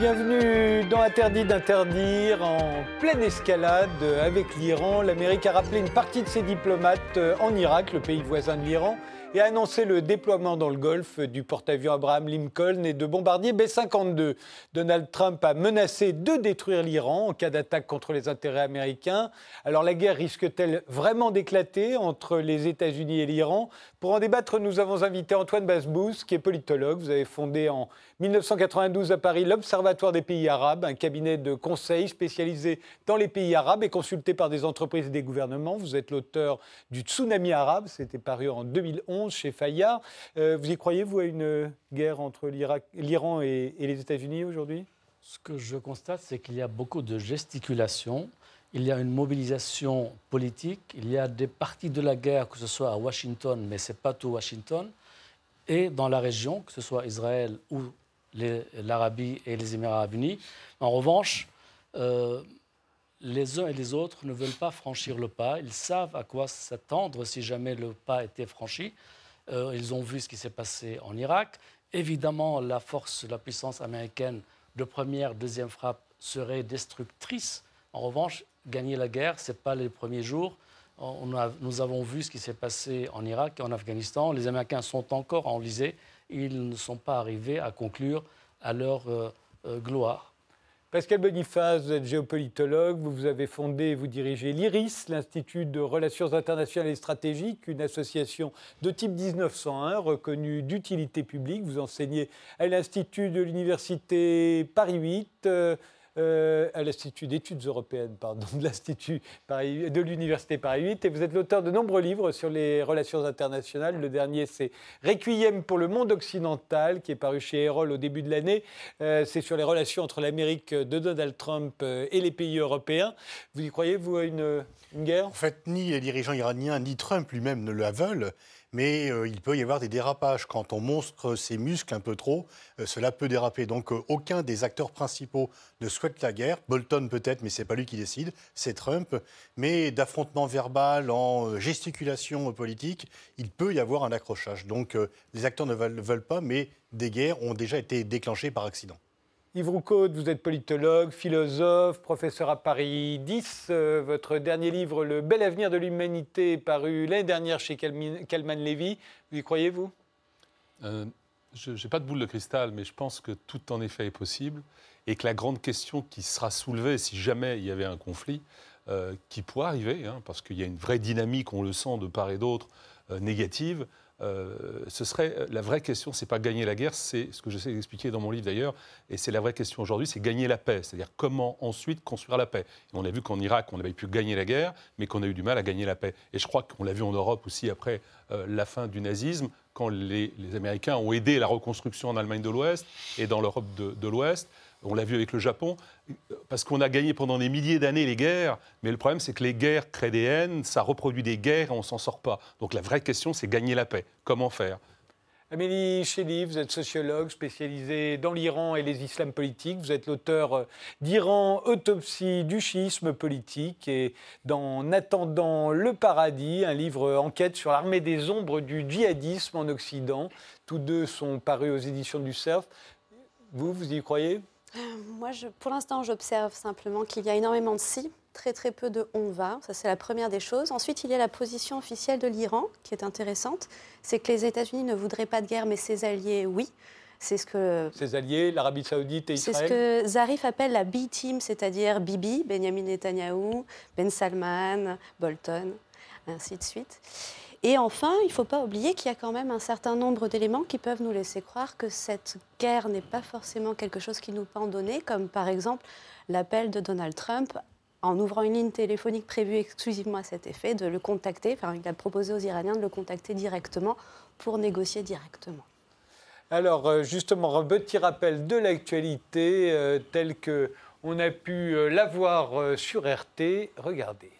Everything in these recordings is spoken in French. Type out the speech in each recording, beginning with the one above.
Bienvenue dans Interdit d'interdire, en pleine escalade avec l'Iran. L'Amérique a rappelé une partie de ses diplomates en Irak, le pays voisin de l'Iran et a annoncé le déploiement dans le Golfe du porte-avions Abraham Lincoln et de bombardiers B-52. Donald Trump a menacé de détruire l'Iran en cas d'attaque contre les intérêts américains. Alors la guerre risque-t-elle vraiment d'éclater entre les États-Unis et l'Iran? Pour en débattre, nous avons invité Antoine Basbous, qui est politologue. Vous avez fondé en 1992 à Paris l'Observatoire des pays arabes, un cabinet de conseil spécialisé dans les pays arabes et consulté par des entreprises et des gouvernements. Vous êtes l'auteur du Tsunami arabe, c'était paru en 2011 chez Fayard. Euh, vous y croyez, vous, à une guerre entre l'Iran et, les États-Unis aujourd'hui? Ce que je constate, c'est qu'il y a beaucoup de gesticulation. Il y a une mobilisation politique. Il y a des parties de la guerre, que ce soit à Washington, mais ce n'est pas tout Washington, et dans la région, que ce soit Israël ou l'Arabie et les Émirats arabes unis. En revanche, euh, les uns et les autres ne veulent pas franchir le pas. Ils savent à quoi s'attendre si jamais le pas était franchi. Euh, ils ont vu ce qui s'est passé en Irak. Évidemment, la force, la puissance américaine de première, deuxième frappe serait destructrice. En revanche, gagner la guerre, ce n'est pas les premiers jours. nous avons vu ce qui s'est passé en Irak et en Afghanistan. Les Américains sont encore enlisés. Ils ne sont pas arrivés à conclure à leur euh, euh, gloire. Pascal Boniface, vous êtes géopolitologue, vous, avez fondé et vous dirigez l'IRIS, l'Institut de Relations internationales et stratégiques, une association de type 1901 reconnue d'utilité publique. Vous enseignez à l'Institut de l'Université Paris 8. Euh, à l'Institut d'études européennes, pardon, de l'Université Paris 8, et vous êtes l'auteur de nombreux livres sur les relations internationales. Le dernier, c'est Requiem pour le monde occidental, qui est paru chez Erol au début de l'année. Euh, c'est sur les relations entre l'Amérique de Donald Trump euh, et les pays européens. Vous y croyez, vous, à une, une guerre? En fait, ni les dirigeants iraniens, ni Trump lui-même ne la veulent mais euh, il peut y avoir des dérapages. Quand on montre ses muscles un peu trop, euh, cela peut déraper. Donc euh, aucun des acteurs principaux ne souhaite la guerre. Bolton peut-être, mais ce n'est pas lui qui décide, c'est Trump. Mais d'affrontement verbal en gesticulation politique, il peut y avoir un accrochage. Donc les acteurs ne veulent pas, mais des guerres ont déjà été déclenchées par accident. Yves Roucaud, vous êtes politologue, philosophe, professeur à Paris 10. Euh, votre dernier livre, Le bel avenir de l'humanité, paru l'année dernière chez Kalman Levy. Vous y croyez, vous? Euh, Je n'ai pas de boule de cristal, mais je pense que tout en effet est possible et que la grande question qui sera soulevée si jamais il y avait un conflit, euh, qui pourrait arriver, hein, parce qu'il y a une vraie dynamique, on le sent de part et d'autre, négative, euh, ce serait euh, la vraie question, c'est pas gagner la guerre, c'est ce que j'essaie d'expliquer dans mon livre d'ailleurs, et c'est la vraie question aujourd'hui, c'est gagner la paix, c'est-à-dire comment ensuite construire la paix. on a vu qu'en Irak, on avait pu gagner la guerre, mais qu'on a eu du mal à gagner la paix. Et je crois qu'on l'a vu en Europe aussi après euh, la fin du nazisme, quand les, Américains ont aidé la reconstruction en Allemagne de l'Ouest et dans l'Europe de l'Ouest. On l'a vu avec le Japon, parce qu'on a gagné pendant des milliers d'années les guerres, mais le problème c'est que les guerres créent des haines, ça reproduit des guerres et on s'en sort pas. Donc la vraie question c'est gagner la paix. Comment faire? Amélie Chély, vous êtes sociologue spécialisée dans l'Iran et les islams politiques. Vous êtes l'auteur euh, d'Iran, autopsie du schisme politique et dans Attendant le paradis, un livre enquête sur l'armée des ombres du djihadisme en Occident. Tous deux sont parus aux éditions du CERF. Vous, vous y croyez? Euh, moi, pour l'instant, j'observe simplement qu'il y a énormément de si, très très peu de on va. Ça, c'est la première des choses. Ensuite, il y a la position officielle de l'Iran qui est intéressante. C'est que les États-Unis ne voudraient pas de guerre, mais ses alliés, oui. C'est ce que. Ses alliés, l'Arabie Saoudite et Israël. C'est ce que Zarif appelle la B-team, c'est-à-dire Bibi, Benjamin Netanyahou, Ben Salman, Bolton, ainsi de suite. Et enfin, il ne faut pas oublier qu'il y a quand même un certain nombre d'éléments qui peuvent nous laisser croire que cette guerre n'est pas forcément quelque chose qui nous pend donné, comme par exemple l'appel de Donald Trump en ouvrant une ligne téléphonique prévue exclusivement à cet effet, de le contacter, enfin il a proposé aux Iraniens de le contacter directement pour négocier directement. Alors euh, justement, un petit rappel de l'actualité euh, telle que on a pu euh, la voir sur RT. Regardez.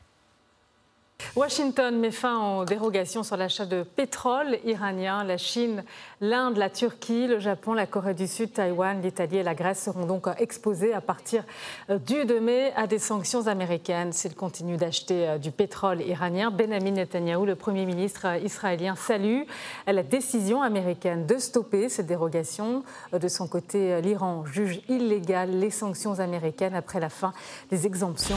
Washington met fin aux dérogations sur l'achat de pétrole iranien. La Chine, l'Inde, la Turquie, le Japon, la Corée du Sud, Taïwan, l'Italie et la Grèce seront donc exposés à partir euh, du 2 mai à des sanctions américaines s'ils continuent d'acheter euh, du pétrole iranien. Benjamin Netanyahu, le Premier ministre euh, israélien, salue la décision américaine de stopper ces dérogations. De son côté, l'Iran juge illégales les sanctions américaines après la fin des exemptions.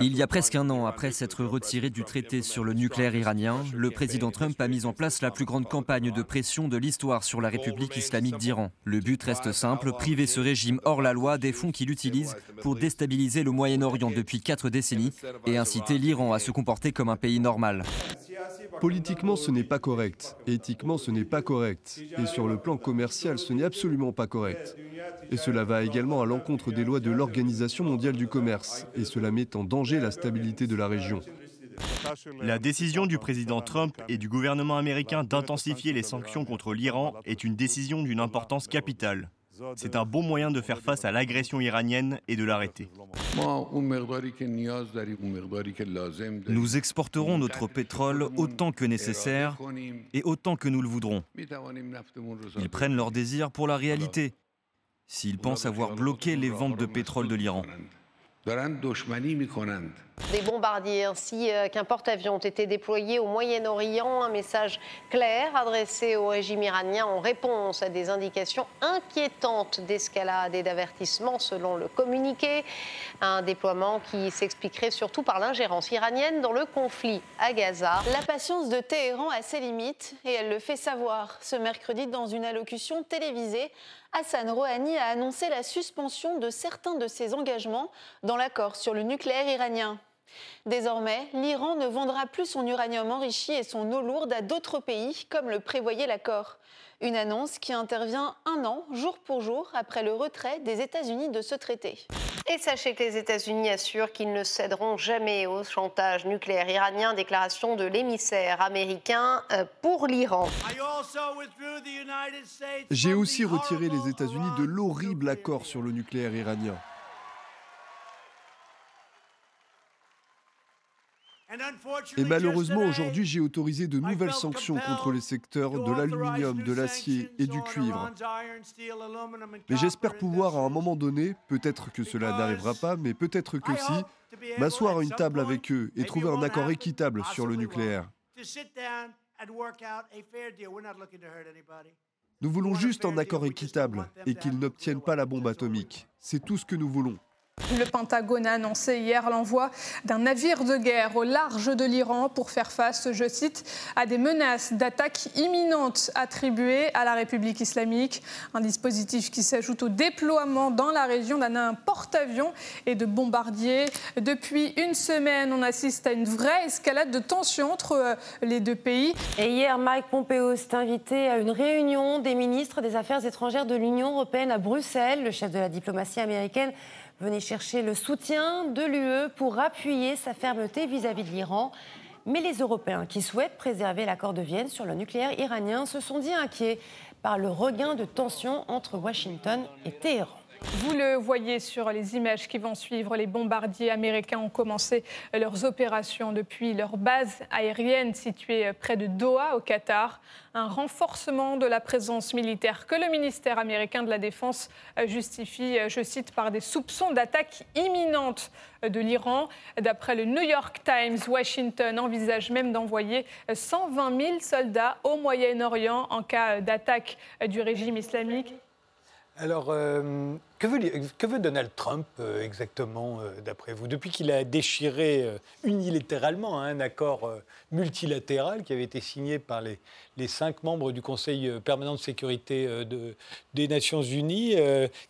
Il y a presque un an, après s'être retiré du traité sur le nucléaire iranien, le président Trump a mis en place la plus grande campagne de pression de l'histoire sur la République islamique d'Iran. Le but reste simple, priver ce régime hors la loi des fonds qu'il utilise pour déstabiliser le Moyen-Orient depuis quatre décennies et inciter l'Iran à se comporter comme un pays normal. Politiquement, ce n'est pas correct. Éthiquement, ce n'est pas correct. Et sur le plan commercial, ce n'est absolument pas correct. Et cela va également à l'encontre des lois de l'Organisation mondiale du commerce. Et cela met en danger la stabilité de la région. La décision du président Trump et du gouvernement américain d'intensifier les sanctions contre l'Iran est une décision d'une importance capitale. C'est un bon moyen de faire face à l'agression iranienne et de l'arrêter. Nous exporterons notre pétrole autant que nécessaire et autant que nous le voudrons. Ils prennent leur désir pour la réalité, s'ils pensent avoir bloqué les ventes de pétrole de l'Iran. Des bombardiers ainsi euh, qu'un porte-avions ont été déployés au Moyen-Orient. Un message clair adressé au régime iranien en réponse à des indications inquiétantes d'escalade et d'avertissement selon le communiqué. Un déploiement qui s'expliquerait surtout par l'ingérence iranienne dans le conflit à Gaza. La patience de Téhéran a ses limites et elle le fait savoir ce mercredi dans une allocution télévisée. Hassan Rouhani a annoncé la suspension de certains de ses engagements dans l'accord sur le nucléaire iranien. Désormais, l'Iran ne vendra plus son uranium enrichi et son eau lourde à d'autres pays, comme le prévoyait l'accord. Une annonce qui intervient un an, jour pour jour, après le retrait des États-Unis de ce traité. Et sachez que les États-Unis assurent qu'ils ne céderont jamais au chantage nucléaire iranien, déclaration de l'émissaire américain euh, pour l'Iran. J'ai aussi retiré les États-Unis de l'horrible accord sur le nucléaire iranien. Et malheureusement, aujourd'hui, j'ai autorisé de nouvelles sanctions contre les secteurs de l'aluminium, de l'acier et du cuivre. Mais j'espère pouvoir à un moment donné, peut-être que cela n'arrivera pas, mais peut-être que si, m'asseoir à une table avec eux et trouver un accord équitable sur le nucléaire. Nous voulons juste un accord équitable et qu'ils n'obtiennent pas la bombe atomique. C'est tout ce que nous voulons. Le Pentagone a annoncé hier l'envoi d'un navire de guerre au large de l'Iran pour faire face, je cite, à des menaces d'attaques imminentes attribuées à la République islamique. Un dispositif qui s'ajoute au déploiement dans la région d'un porte-avions et de bombardiers. Depuis une semaine, on assiste à une vraie escalade de tensions entre euh, les deux pays. Et hier, Mike Pompeo s'est invité à une réunion des ministres des Affaires étrangères de l'Union européenne à Bruxelles. Le chef de la diplomatie américaine venait chercher le soutien de l'UE pour appuyer sa fermeté vis-à-vis de l'Iran. Mais les Européens qui souhaitent préserver l'accord de Vienne sur le nucléaire iranien se sont dit inquiets par le regain de tensions entre Washington et Téhéran. Vous le voyez sur les images qui vont suivre, les bombardiers américains ont commencé leurs opérations depuis leur base aérienne située près de Doha au Qatar. Un renforcement de la présence militaire que le ministère américain de la Défense justifie, je cite, par des soupçons d'attaque imminente de l'Iran. D'après le New York Times, Washington envisage même d'envoyer 120 000 soldats au Moyen-Orient en cas d'attaque du régime islamique alors, euh, que, veut, que, veut, Donald Trump euh, exactement, euh, d'après vous? Depuis qu'il a déchiré unilatéralement hein, un accord multilatéral qui avait été signé par les, les, cinq membres du Conseil permanent de sécurité de, des Nations Unies,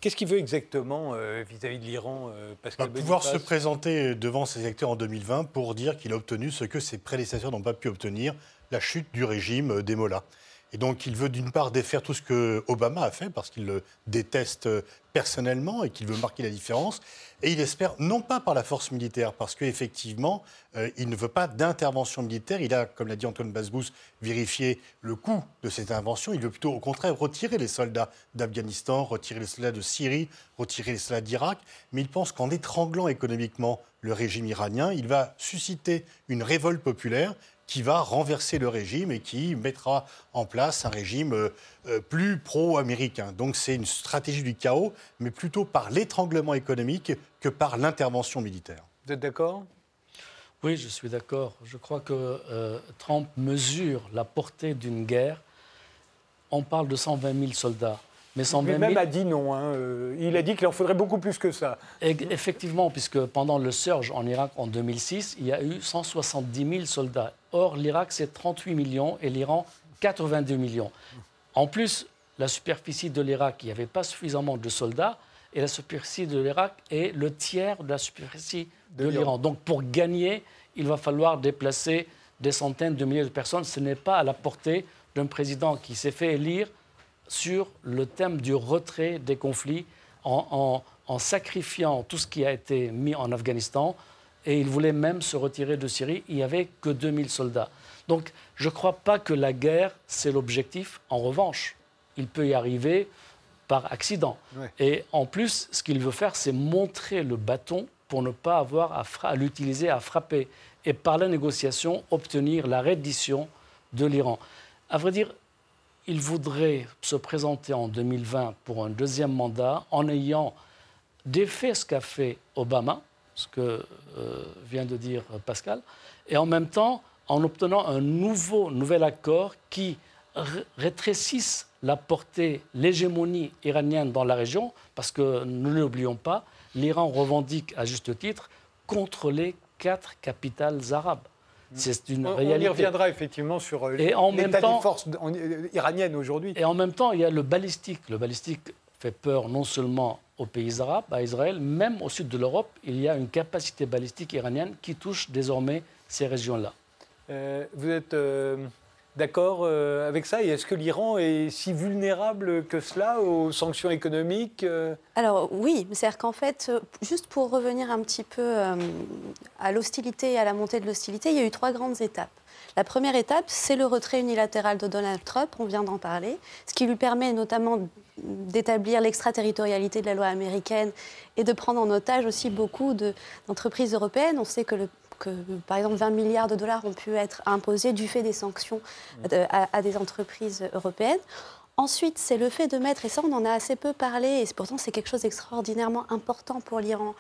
qu'est-ce qu'il veut exactement vis-à-vis de l'Iran Pascal Va pouvoir se présenter devant ses acteurs en 2020 pour dire qu'il a obtenu ce que ses prédécesseurs n'ont pas pu obtenir, la chute du régime des Mollahs. Et donc, il veut d'une part défaire tout ce que Obama a fait, parce qu'il le déteste personnellement et qu'il veut marquer la différence. Et il espère, non pas par la force militaire, parce qu'effectivement, euh, il ne veut pas d'intervention militaire. Il a, comme l'a dit Antoine Basbous, vérifié le coût de cette intervention. Il veut plutôt, au contraire, retirer les soldats d'Afghanistan, retirer les soldats de Syrie, retirer les soldats d'Irak. Mais il pense qu'en étranglant économiquement le régime iranien, il va susciter une révolte populaire qui va renverser le régime et qui mettra en place un régime euh, euh, plus pro-américain. Donc c'est une stratégie du chaos, mais plutôt par l'étranglement économique que par l'intervention militaire. Vous êtes d'accord? Oui, je suis d'accord. Je crois que euh, Trump mesure la portée d'une guerre. On parle de 120 000 soldats. Mais Lui-même a dit non. Hein. Euh, il a dit qu'il en faudrait beaucoup plus que ça. effectivement, puisque pendant le surge en Irak en 2006, il y a eu 170 000 soldats. Or, l'Irak, c'est 38 millions et l'Iran, 82 millions. En plus, la superficie de l'Irak, il n'y avait pas suffisamment de soldats. Et la superficie de l'Irak est le tiers de la superficie de, l'Iran. Donc, pour gagner, il va falloir déplacer des centaines de milliers de personnes. Ce n'est pas à la portée d'un président qui s'est fait élire sur le thème du retrait des conflits en, sacrifiant tout ce qui a été mis en Afghanistan. Et il voulait même se retirer de Syrie. Il n'y avait que 2000 soldats. Donc je ne crois pas que la guerre, c'est l'objectif. En revanche, il peut y arriver par accident. Et en plus, ce qu'il veut faire, c'est montrer le bâton pour ne pas avoir à, à l'utiliser à frapper. Et par la négociation, obtenir la reddition de l'Iran. À vrai dire, il voudrait se présenter en 2020 pour un deuxième mandat en ayant défait ce qu'a fait Obama, ce que euh, vient de dire Pascal, et en même temps en obtenant un nouveau, nouvel accord qui rétrécisse la portée, l'hégémonie iranienne dans la région, parce que ne l'oublions pas, l'Iran revendique à juste titre contrôler quatre capitales arabes. C'est une on, y reviendra effectivement sur euh, l'état des forces euh, iraniennes aujourd'hui. Et en même temps, il y a le balistique. Le balistique fait peur non seulement aux pays arabes, à Israël, même au sud de l'Europe, il y a une capacité balistique iranienne qui touche désormais ces régions-là. Euh, vous êtes d'accord euh, avec ça? Et est-ce que l'Iran est si vulnérable que cela aux sanctions économiques euh? Alors oui, c'est-à-dire qu'en fait, euh, juste pour revenir un petit peu à l'hostilité et à la montée de l'hostilité, il y a eu trois grandes étapes. La première étape, c'est le retrait unilatéral de Donald Trump, on vient d'en parler, ce qui lui permet notamment d'établir l'extraterritorialité de la loi américaine et de prendre en otage aussi beaucoup d'entreprises européennes. On sait que le que, par exemple, 20 milliards de dollars ont pu être imposés du fait des sanctions euh, à, des entreprises européennes. Ensuite, c'est le fait de mettre, et ça on en a assez peu parlé, et pourtant c'est quelque chose d'extraordinairement important pour l'Iran,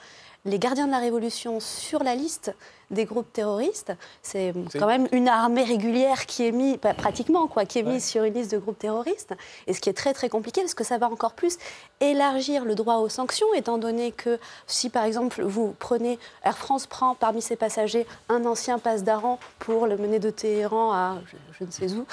les gardiens de la révolution sur la liste des groupes terroristes. C'est quand même une armée régulière qui est mise, pratiquement, quoi, qui est mise sur une liste de groupes terroristes. Et ce qui est très très compliqué, parce que ça va encore plus élargir le droit aux sanctions, étant donné que si par exemple vous prenez, Air France prend parmi ses passagers un ancien passe d'Aran pour le mener de Téhéran à je ne sais où,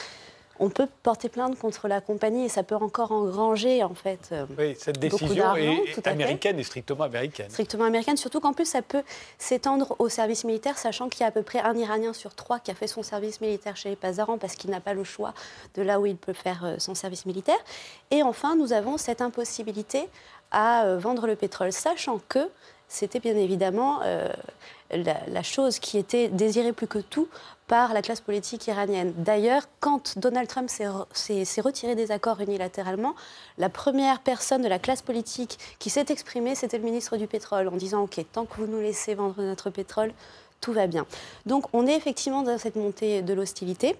on peut porter plainte contre la compagnie et ça peut encore engranger en fait. Euh, oui, cette décision est, américaine et strictement américaine. Strictement américaine, surtout qu'en plus ça peut s'étendre au service militaire, sachant qu'il y a à peu près un Iranien sur trois qui a fait son service militaire chez les Pazaran parce qu'il n'a pas le choix de là où il peut faire euh, son service militaire. Et enfin, nous avons cette impossibilité à euh, vendre le pétrole, sachant que c'était bien évidemment la, chose qui était désirée plus que tout par la classe politique iranienne. D'ailleurs, quand Donald Trump s'est retiré des accords unilatéralement, la première personne de la classe politique qui s'est exprimée, c'était le ministre du pétrole, en disant OK, tant que vous nous laissez vendre notre pétrole, tout va bien. Donc on est effectivement dans cette montée de l'hostilité.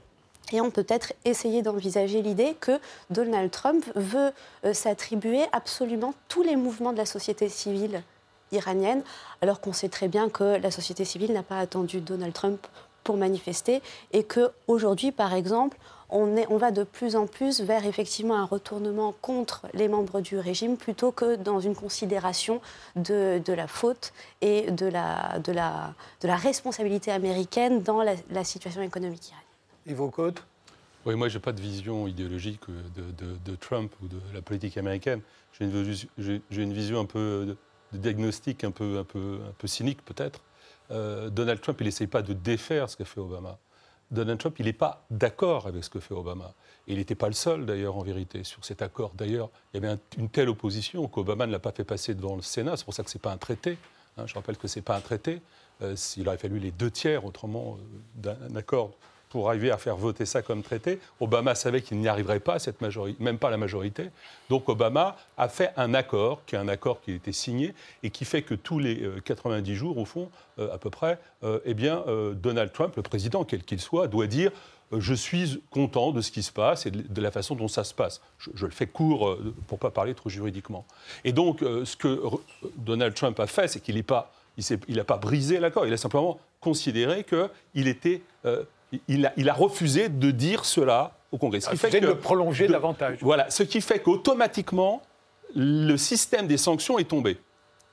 Et on peut peut-être essayer d'envisager l'idée que Donald Trump veut euh, s'attribuer absolument tous les mouvements de la société civile iranienne, alors qu'on sait très bien que la société civile n'a pas attendu Donald Trump pour manifester et que aujourd'hui, par exemple, on, est, on, va de plus en plus vers effectivement un retournement contre les membres du régime plutôt que dans une considération de, de la faute et de la, de, la, de la responsabilité américaine dans la, situation économique iranienne. Et vos codes oui, moi, je n'ai pas de vision idéologique de, de, Trump ou de la politique américaine. J'ai une, une, vision un peu de diagnostic, un peu, un peu, un peu cynique peut-être. Euh, Donald Trump, il n'essaye pas de défaire ce qu'a fait Obama. Donald Trump, il n'est pas d'accord avec ce que fait Obama. Il n'était pas le seul, d'ailleurs, en vérité, sur cet accord. D'ailleurs, il y avait une telle opposition qu'Obama ne l'a pas fait passer devant le Sénat. C'est pour ça que ce n'est pas un traité. Hein. je rappelle que ce n'est pas un traité. Euh, il aurait fallu les deux tiers, autrement, euh, d'un accord pour arriver à faire voter ça comme traité. Obama savait qu'il n'y arriverait pas, cette majorité, même pas la majorité. Donc Obama a fait un accord, qui est un accord qui a été signé et qui fait que tous les 90 euh, jours, au fond, euh, à peu près, euh, eh bien, Donald Trump, le président, quel qu'il soit, doit dire je suis content de ce qui se passe et de la façon dont ça se passe. Je, le fais court pour ne pas parler trop juridiquement. Et donc, ce que Donald Trump a fait, c'est qu'il n'a pas, pas brisé l'accord, il a simplement considéré qu'il était il a, refusé de dire cela au Congrès. Ce qui fait que, de le prolonger davantage. Voilà, ce qui fait qu'automatiquement, le système des sanctions est tombé.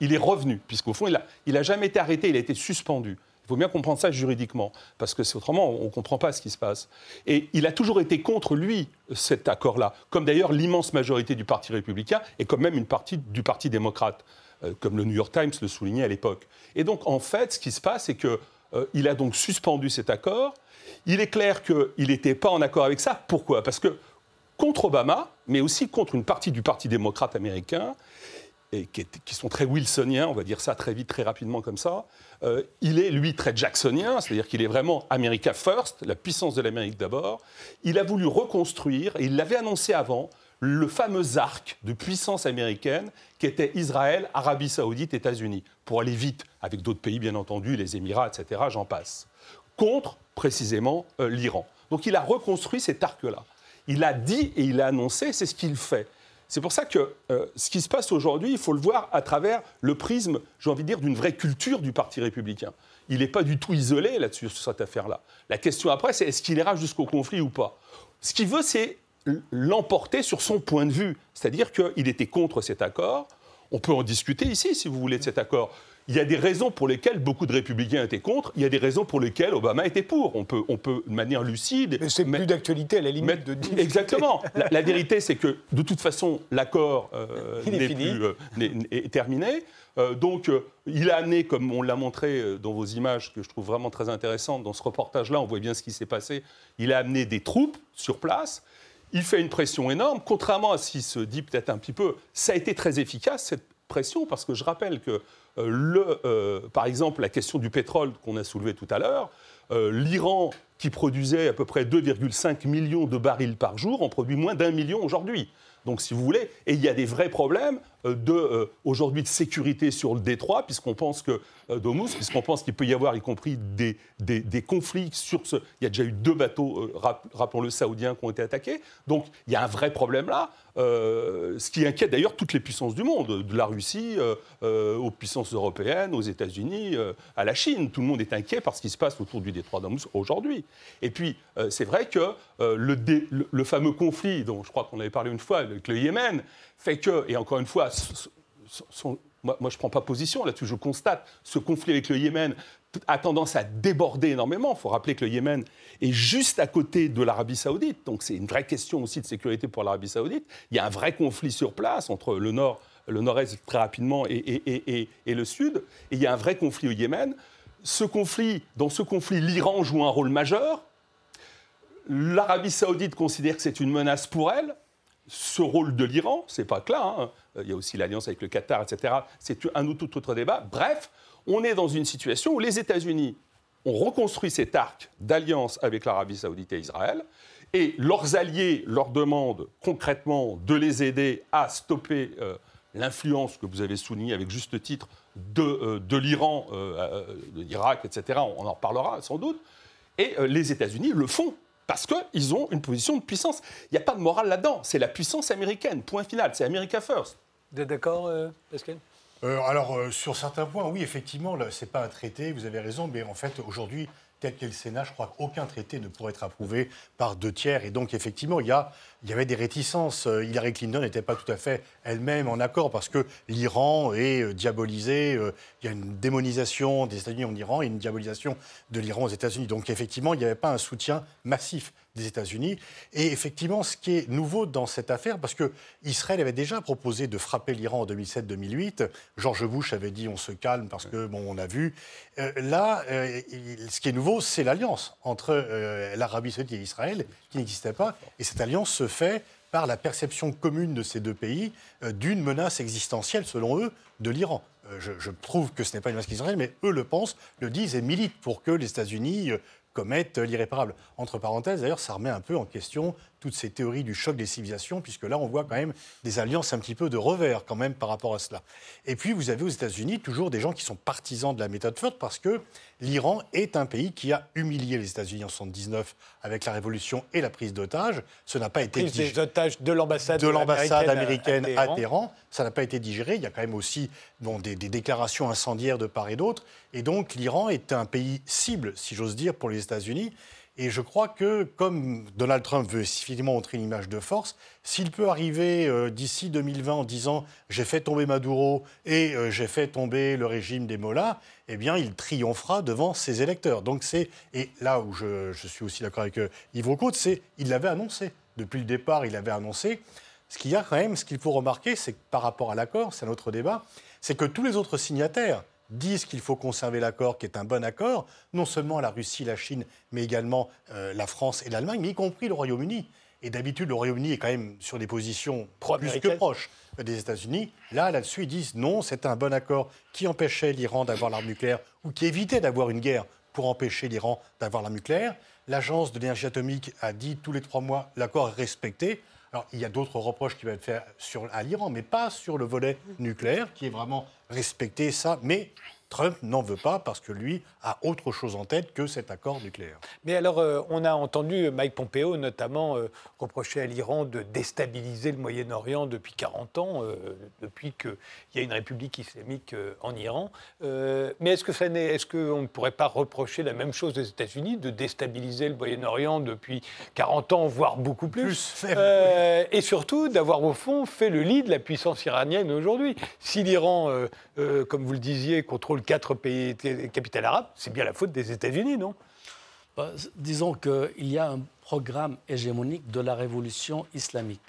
Il est revenu, puisqu'au fond, il n'a il a jamais été arrêté, il a été suspendu. Il faut bien comprendre ça juridiquement, parce que autrement, on ne comprend pas ce qui se passe. Et il a toujours été contre lui, cet accord-là, comme d'ailleurs l'immense majorité du Parti républicain et comme même une partie du Parti démocrate, euh, comme le New York Times le soulignait à l'époque. Et donc, en fait, ce qui se passe, c'est qu'il euh, a donc suspendu cet accord, il est clair qu'il n'était pas en accord avec ça. Pourquoi? Parce que contre Obama, mais aussi contre une partie du Parti démocrate américain, qui, sont très wilsoniens, on va dire ça très vite, très rapidement comme ça, euh, il est, lui, très jacksonien, c'est-à-dire qu'il est vraiment America First, la puissance de l'Amérique d'abord. Il a voulu reconstruire, et il l'avait annoncé avant, le fameux arc de puissance américaine qui était Israël, Arabie saoudite, États-Unis, pour aller vite, avec d'autres pays, bien entendu, les Émirats, etc., j'en passe, contre précisément euh, l'Iran. Donc il a reconstruit cet arc-là. Il a dit et il a annoncé, c'est ce qu'il fait. C'est pour ça que euh, ce qui se passe aujourd'hui, il faut le voir à travers le prisme, j'ai envie de dire, d'une vraie culture du Parti républicain. Il n'est pas du tout isolé là-dessus, sur cette affaire-là. La question après, c'est est-ce qu'il ira jusqu'au conflit ou pas? Ce qu'il veut, c'est l'emporter sur son point de vue. C'est-à-dire qu'il était contre cet accord. On peut en discuter ici, si vous voulez, de cet accord il y a des raisons pour lesquelles beaucoup de républicains étaient contre, il y a des raisons pour lesquelles Obama était pour. On peut, on peut de manière lucide. Mais c'est plus d'actualité à la limite de dire. Exactement. la, vérité, c'est que de toute façon, l'accord euh, est, plus, euh, est, terminé. Euh, donc, il a amené, comme on l'a montré dans vos images, que je trouve vraiment très intéressantes, dans ce reportage-là, on voit bien ce qui s'est passé. Il a amené des troupes sur place. Il fait une pression énorme, contrairement à ce qui se dit peut-être un petit peu. Ça a été très efficace, cette pression, parce que je rappelle que euh, le, euh, par exemple, la question du pétrole qu'on a soulevé tout à l'heure, euh, l'Iran, qui produisait à peu près 2,5 millions de barils par jour, en produit moins d'un million aujourd'hui. Donc, si vous voulez, et il y a des vrais problèmes de, aujourd'hui de sécurité sur le détroit, puisqu'on pense que euh, puisqu'on pense qu'il peut y avoir, y compris des, des, conflits sur ce. Il y a déjà eu deux bateaux, euh, rappelons-le, saoudiens, qui ont été attaqués. Donc il y a un vrai problème là, euh, ce qui inquiète d'ailleurs toutes les puissances du monde, de la Russie aux puissances européennes, aux États-Unis, à la Chine. Tout le monde est inquiet par ce qui se passe autour du détroit d'Hormuz aujourd'hui. Et puis c'est vrai que le, le, fameux conflit, dont je crois qu'on avait parlé une fois avec le Yémen, fait que, et encore une fois, moi, je ne prends pas position là-dessus, je constate ce conflit avec le Yémen a tendance à déborder énormément. Il faut rappeler que le Yémen est juste à côté de l'Arabie saoudite, donc c'est une vraie question aussi de sécurité pour l'Arabie saoudite. Il y a un vrai conflit sur place entre le nord, le nord-est très rapidement et, et, le sud, et il y a un vrai conflit au Yémen. Ce conflit, dans ce conflit, l'Iran joue un rôle majeur. L'Arabie saoudite considère que c'est une menace pour elle ce rôle de l'Iran, c'est pas que là, hein. il y a aussi l'alliance avec le Qatar, etc. C'est un ou tout autre débat. Bref, on est dans une situation où les États-Unis ont reconstruit cet arc d'alliance avec l'Arabie saoudite et Israël, et leurs alliés leur demandent concrètement de les aider à stopper euh, l'influence que vous avez soulignée avec juste titre de, euh, l'Iran, euh, de l'Irak, etc. On en reparlera sans doute. Et les États-Unis le font parce qu'ils ont une position de puissance. Il n'y a pas de morale là-dedans. C'est la puissance américaine. Point final. C'est America First. Vous êtes d'accord, euh, Pascal? Euh, Alors, euh, sur certains points, oui, effectivement, ce n'est pas un traité, vous avez raison, mais en fait, aujourd'hui, tel qu'est le Sénat, je crois qu'aucun traité ne pourrait être approuvé par deux tiers. Et donc, effectivement, il y, a, il y avait des réticences. Euh, Hillary Clinton n'était pas tout à fait elle-même en accord parce que l'Iran est euh, diabolisé. Euh, il y a une démonisation des États-Unis en Iran et une diabolisation de l'Iran aux États-Unis. Donc, effectivement, il n'y avait pas un soutien massif des États-Unis. Et effectivement, ce qui est nouveau dans cette affaire, parce que Israël avait déjà proposé de frapper l'Iran en 2007-2008, George Bush avait dit on se calme parce que, bon, on a vu. Euh, là, euh, ce qui est nouveau, c'est l'alliance entre euh, l'Arabie saoudite et Israël, qui n'existait pas. Et cette alliance se fait par la perception commune de ces deux pays d'une menace existentielle, selon eux, de l'Iran. Je, trouve que ce n'est pas une menace existentielle, mais eux le pensent, le disent et militent pour que les États-Unis commettent l'irréparable. Entre parenthèses, d'ailleurs, ça remet un peu en question toutes ces théories du choc des civilisations, puisque là, on voit quand même des alliances un petit peu de revers quand même par rapport à cela. Et puis, vous avez aux États-Unis toujours des gens qui sont partisans de la méthode forte, parce que l'Iran est un pays qui a humilié les États-Unis en 1979 avec la révolution et la prise d'otages. Ce n'a pas été prise des otages de l'ambassade de l'ambassade américaine, à, Téhéran. Ça n'a pas été digéré. Il y a quand même aussi bon, des, des déclarations incendiaires de part et d'autre. Et donc, l'Iran est un pays cible, si j'ose dire, pour les États-Unis. Et je crois que, comme Donald Trump veut effectivement montrer une image de force, s'il peut arriver euh, d'ici 2020 en disant j'ai fait tomber Maduro et euh, j'ai fait tomber le régime des Mollahs, eh bien, il triomphera devant ses électeurs. Donc c'est et là où je, suis aussi d'accord avec euh, Yves Roucault, c'est il l'avait annoncé depuis le départ, il avait annoncé. Ce qu'il y a quand même, ce qu'il faut remarquer, c'est que par rapport à l'accord, c'est un autre débat, c'est que tous les autres signataires disent qu'il faut conserver l'accord, qui est un bon accord, non seulement la Russie, la Chine, mais également euh, la France et l'Allemagne, mais y compris le Royaume-Uni. Et d'habitude, le Royaume-Uni est quand même sur des positions plus que proches des États-Unis. Là, là-dessus, ils disent non, c'est un bon accord qui empêchait l'Iran d'avoir l'arme nucléaire ou qui évitait d'avoir une guerre pour empêcher l'Iran d'avoir l'arme nucléaire. L'agence de l'énergie atomique a dit tous les trois mois l'accord est respecté. Alors, il y a d'autres reproches qui vont être faits à l'Iran, mais pas sur le volet nucléaire, qui est vraiment respecté, ça. Mais Trump n'en veut pas parce que lui a autre chose en tête que cet accord nucléaire. Mais alors, euh, on a entendu Mike Pompeo notamment euh, reprocher à l'Iran de déstabiliser le Moyen-Orient depuis 40 ans, euh, depuis qu'il y a une république islamique en Iran. mais est-ce que ça est-ce qu'on ne pourrait pas reprocher la même chose aux États-Unis de déstabiliser le Moyen-Orient depuis 40 ans, voire beaucoup plus, plus Et surtout d'avoir au fond fait le lit de la puissance iranienne aujourd'hui. Si l'Iran, comme vous le disiez, contrôle quatre pays capitales arabes, c'est bien la faute des États-Unis, non? Bah, Disons qu'il y a un programme hégémonique de la révolution islamique.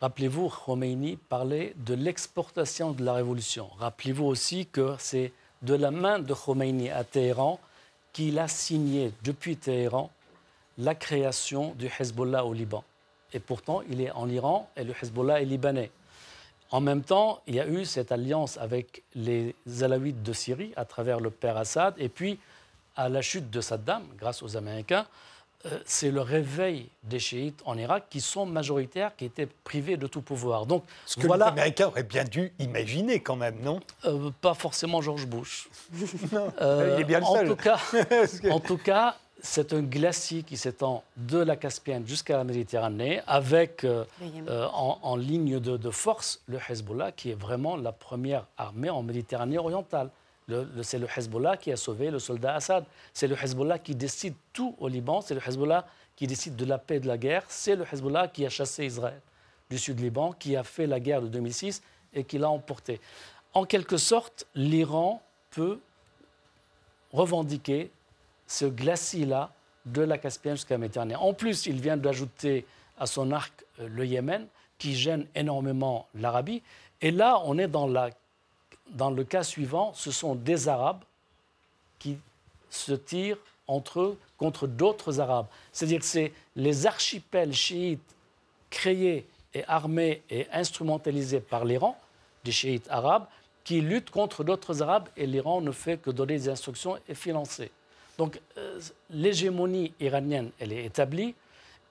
Rappelez-vous, Khomeini parlait de l'exportation de la révolution. Rappelez-vous aussi que c'est de la main de Khomeini à Téhéran qu'il a signé depuis Téhéran la création du Hezbollah au Liban. Et pourtant, il est en Iran et le Hezbollah est libanais. En même temps, il y a eu cette alliance avec les Alaouites de Syrie à travers le père Assad. Et puis, à la chute de Saddam, grâce aux Américains, euh, c'est le réveil des chiites en Irak qui sont majoritaires, qui étaient privés de tout pouvoir. Donc, Ce que voilà, les Américains auraient bien dû imaginer quand même, non? Euh, Pas forcément George Bush. non, euh, il est bien le seul. En tout cas, en tout cas c'est un glacier qui s'étend de la Caspienne jusqu'à la Méditerranée, avec euh, euh, en, ligne de, force le Hezbollah, qui est vraiment la première armée en Méditerranée orientale. c'est le Hezbollah qui a sauvé le soldat Assad. C'est le Hezbollah qui décide tout au Liban. C'est le Hezbollah qui décide de la paix et de la guerre. C'est le Hezbollah qui a chassé Israël du sud Liban, qui a fait la guerre de 2006 et qui l'a emporté. En quelque sorte, l'Iran peut revendiquer ce glacis-là de la Caspienne jusqu'à la Méditerranée. En plus, il vient d'ajouter à son arc euh, le Yémen, qui gêne énormément l'Arabie. Et là, on est dans, dans le cas suivant, ce sont des Arabes qui se tirent entre eux contre d'autres Arabes. C'est-à-dire que c'est les archipels chiites créés et armés et instrumentalisés par l'Iran, des chiites arabes, qui luttent contre d'autres Arabes et l'Iran ne fait que donner des instructions et financer. Donc euh, l'hégémonie iranienne, elle est établie,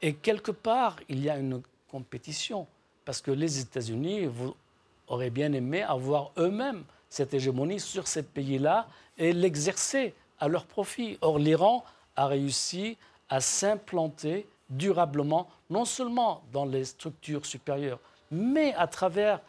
et quelque part, il y a une compétition, parce que les États-Unis auraient bien aimé avoir eux-mêmes cette hégémonie sur ces pays-là et l'exercer à leur profit. Or, l'Iran a réussi à s'implanter durablement, non seulement dans les structures supérieures, mais à travers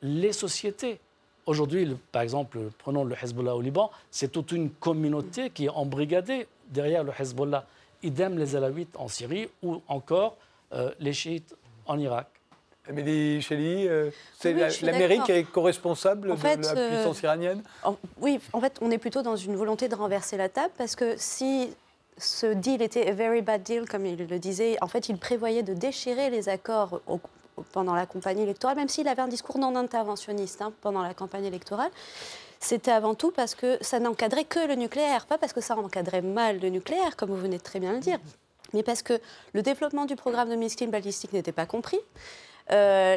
les sociétés. Aujourd'hui, par exemple, prenons le Hezbollah au Liban, c'est toute une communauté qui est embrigadée derrière le Hezbollah. Idem les Alaouites en Syrie ou encore euh, les chiites en Irak. Amélie Chély, euh, c'est l'Amérique qui est co-responsable de la euh, puissance iranienne Oui, en fait, on est plutôt dans une volonté de renverser la table parce que si ce deal était a very bad deal, comme il le disait. En fait, il prévoyait de déchirer les accords pendant la campagne électorale, même s'il avait un discours non interventionniste hein, pendant la campagne électorale. C'était avant tout parce que ça n'encadrait que le nucléaire, pas parce que ça encadrait mal le nucléaire, comme vous venez de très bien le dire, mais parce que le développement du programme de missiles balistiques n'était pas compris. Euh,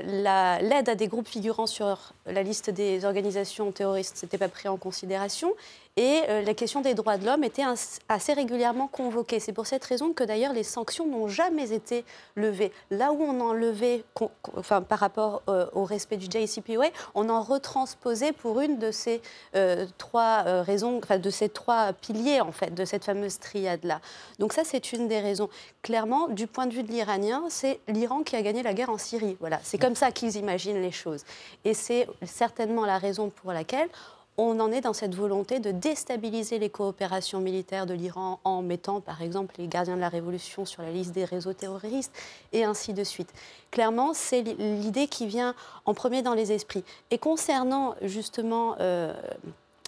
l'aide à des groupes figurant sur la liste des organisations terroristes n'était pas pris en considération et euh, la question des droits de l'homme était assez régulièrement convoquée. C'est pour cette raison que d'ailleurs les sanctions n'ont jamais été levées. Là où on en levait enfin, par rapport euh, au respect du JCPOA, on en retransposait pour une de ces trois raisons, enfin, de ces trois piliers en fait, de cette fameuse triade-là. Donc ça, c'est une des raisons. Clairement, du point de vue de l'Iranien, c'est l'Iran qui a gagné la guerre en Syrie. Voilà, c'est comme ça qu'ils imaginent les choses. Et c'est certainement la raison pour laquelle on en est dans cette volonté de déstabiliser les coopérations militaires de l'Iran en mettant, par exemple, les gardiens de la révolution sur la liste des réseaux terroristes et ainsi de suite. Clairement, c'est l'idée qui vient en premier dans les esprits. Et concernant justement euh,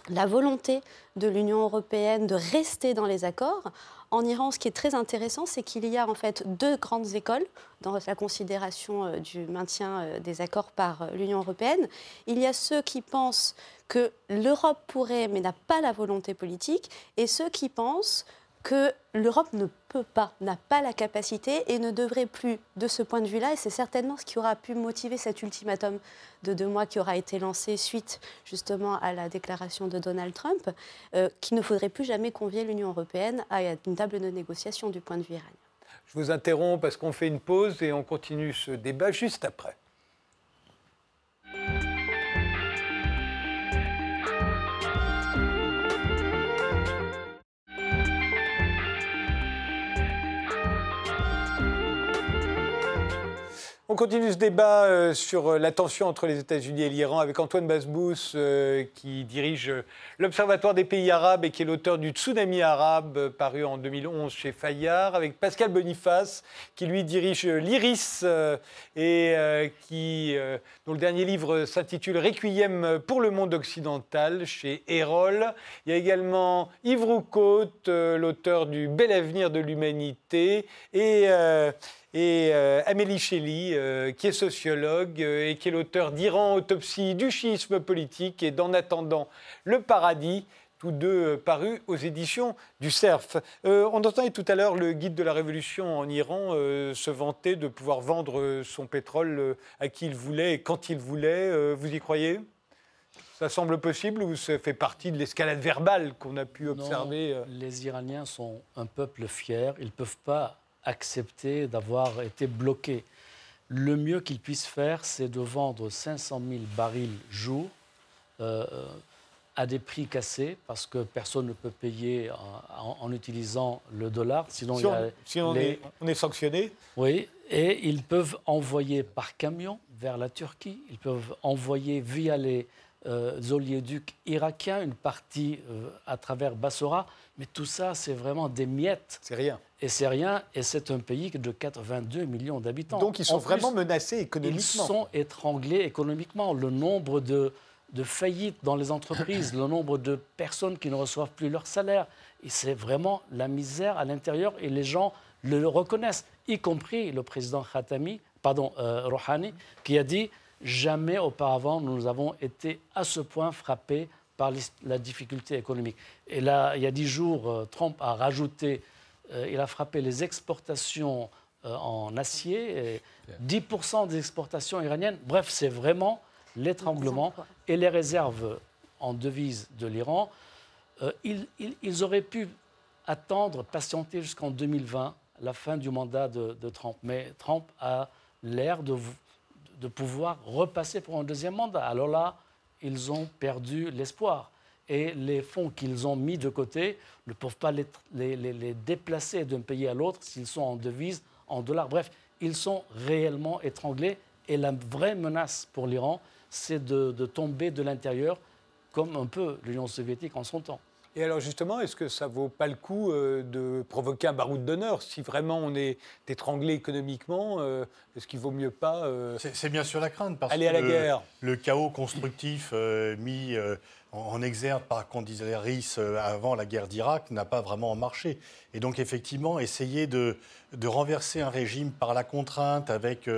la volonté de l'Union européenne de rester dans les accords, en Iran, ce qui est très intéressant, c'est qu'il y a en fait deux grandes écoles dans la considération euh, du maintien euh, des accords par euh, l'Union européenne. Il y a ceux qui pensent que l'Europe pourrait, mais n'a pas la volonté politique, et ceux qui pensent que l'Europe ne peut pas, n'a pas la capacité et ne devrait plus, de ce point de vue-là, et c'est certainement ce qui aura pu motiver cet ultimatum de deux mois qui aura été lancé suite justement à la déclaration de Donald Trump, euh, qu'il ne faudrait plus jamais convier l'Union européenne à une table de négociation du point de vue iranien. Je vous interromps parce qu'on fait une pause et on continue ce débat juste après. On continue ce débat euh, sur euh, la tension entre les États-Unis et l'Iran avec Antoine Basbous, euh, qui dirige l'Observatoire des pays arabes et qui est l'auteur du Tsunami arabe, paru en 2011 chez Fayard, avec Pascal Boniface, qui lui dirige l'IRIS et dont le dernier livre s'intitule Requiem pour le monde occidental chez Erol. Il y a également Yves Roucault, l'auteur du Bel avenir de l'humanité, et et euh, Amélie Chély, euh, qui est sociologue euh, et qui est l'auteur d'Iran, autopsie du schisme politique et d'En attendant le paradis, tous deux parus aux éditions du CERF. on entendait tout à l'heure le guide de la révolution en Iran se vanter de pouvoir vendre son pétrole à qui il voulait et quand il voulait. vous y croyez? Ça semble possible ou ça fait partie de l'escalade verbale qu'on a pu observer Les Iraniens sont un peuple fier. Ils ne peuvent pas accepter d'avoir été bloqué. Le mieux qu'ils puissent faire, c'est de vendre 500 000 barils jour euh, à des prix cassés, parce que personne ne peut payer en, utilisant le dollar. Sinon, si, on, est, on, est, sanctionné Oui, et ils peuvent envoyer par camion vers la Turquie, ils peuvent envoyer via les euh, oléoducs irakiens une partie euh, à travers Bassora, mais tout ça, c'est vraiment des miettes. C'est rien. Et c'est rien, et c'est un pays de 82 millions d'habitants. Donc ils sont vraiment menacés économiquement. Ils sont étranglés économiquement. Le nombre de, de faillites dans les entreprises, le nombre de personnes qui ne reçoivent plus leur salaire, c'est vraiment la misère à l'intérieur, et les gens le reconnaissent, y compris le président Khatami, pardon, euh, Rouhani, qui a dit jamais auparavant nous avons été à ce point frappés par la difficulté économique. Et là, il y a dix jours, euh, Trump a rajouté euh, il a frappé les exportations euh, en acier, 10% des exportations iraniennes. Bref, c'est vraiment l'étranglement et les réserves en devises de l'Iran. Euh, ils, auraient pu attendre, patienter jusqu'en 2020, la fin du mandat de, Trump. Mais Trump a l'air de, de pouvoir repasser pour un deuxième mandat. Alors là, ils ont perdu l'espoir et les fonds qu'ils ont mis de côté ne peuvent pas les, déplacer d'un pays à l'autre s'ils sont en devise, en dollars. Bref, ils sont réellement étranglés et la vraie menace pour l'Iran, c'est de, tomber de l'intérieur comme un peu l'Union soviétique en son temps. Et alors justement, est-ce que ça vaut pas le coup euh, de provoquer un baroud d'honneur? Si vraiment on est étranglé économiquement, euh, est-ce qu'il vaut mieux pas... Euh, c'est bien sûr la crainte, parce aller que à la le, guerre? le chaos constructif mis en exergue par Rice avant la guerre d'Irak n'a pas vraiment marché. Et donc effectivement, essayer de, de renverser un régime par la contrainte avec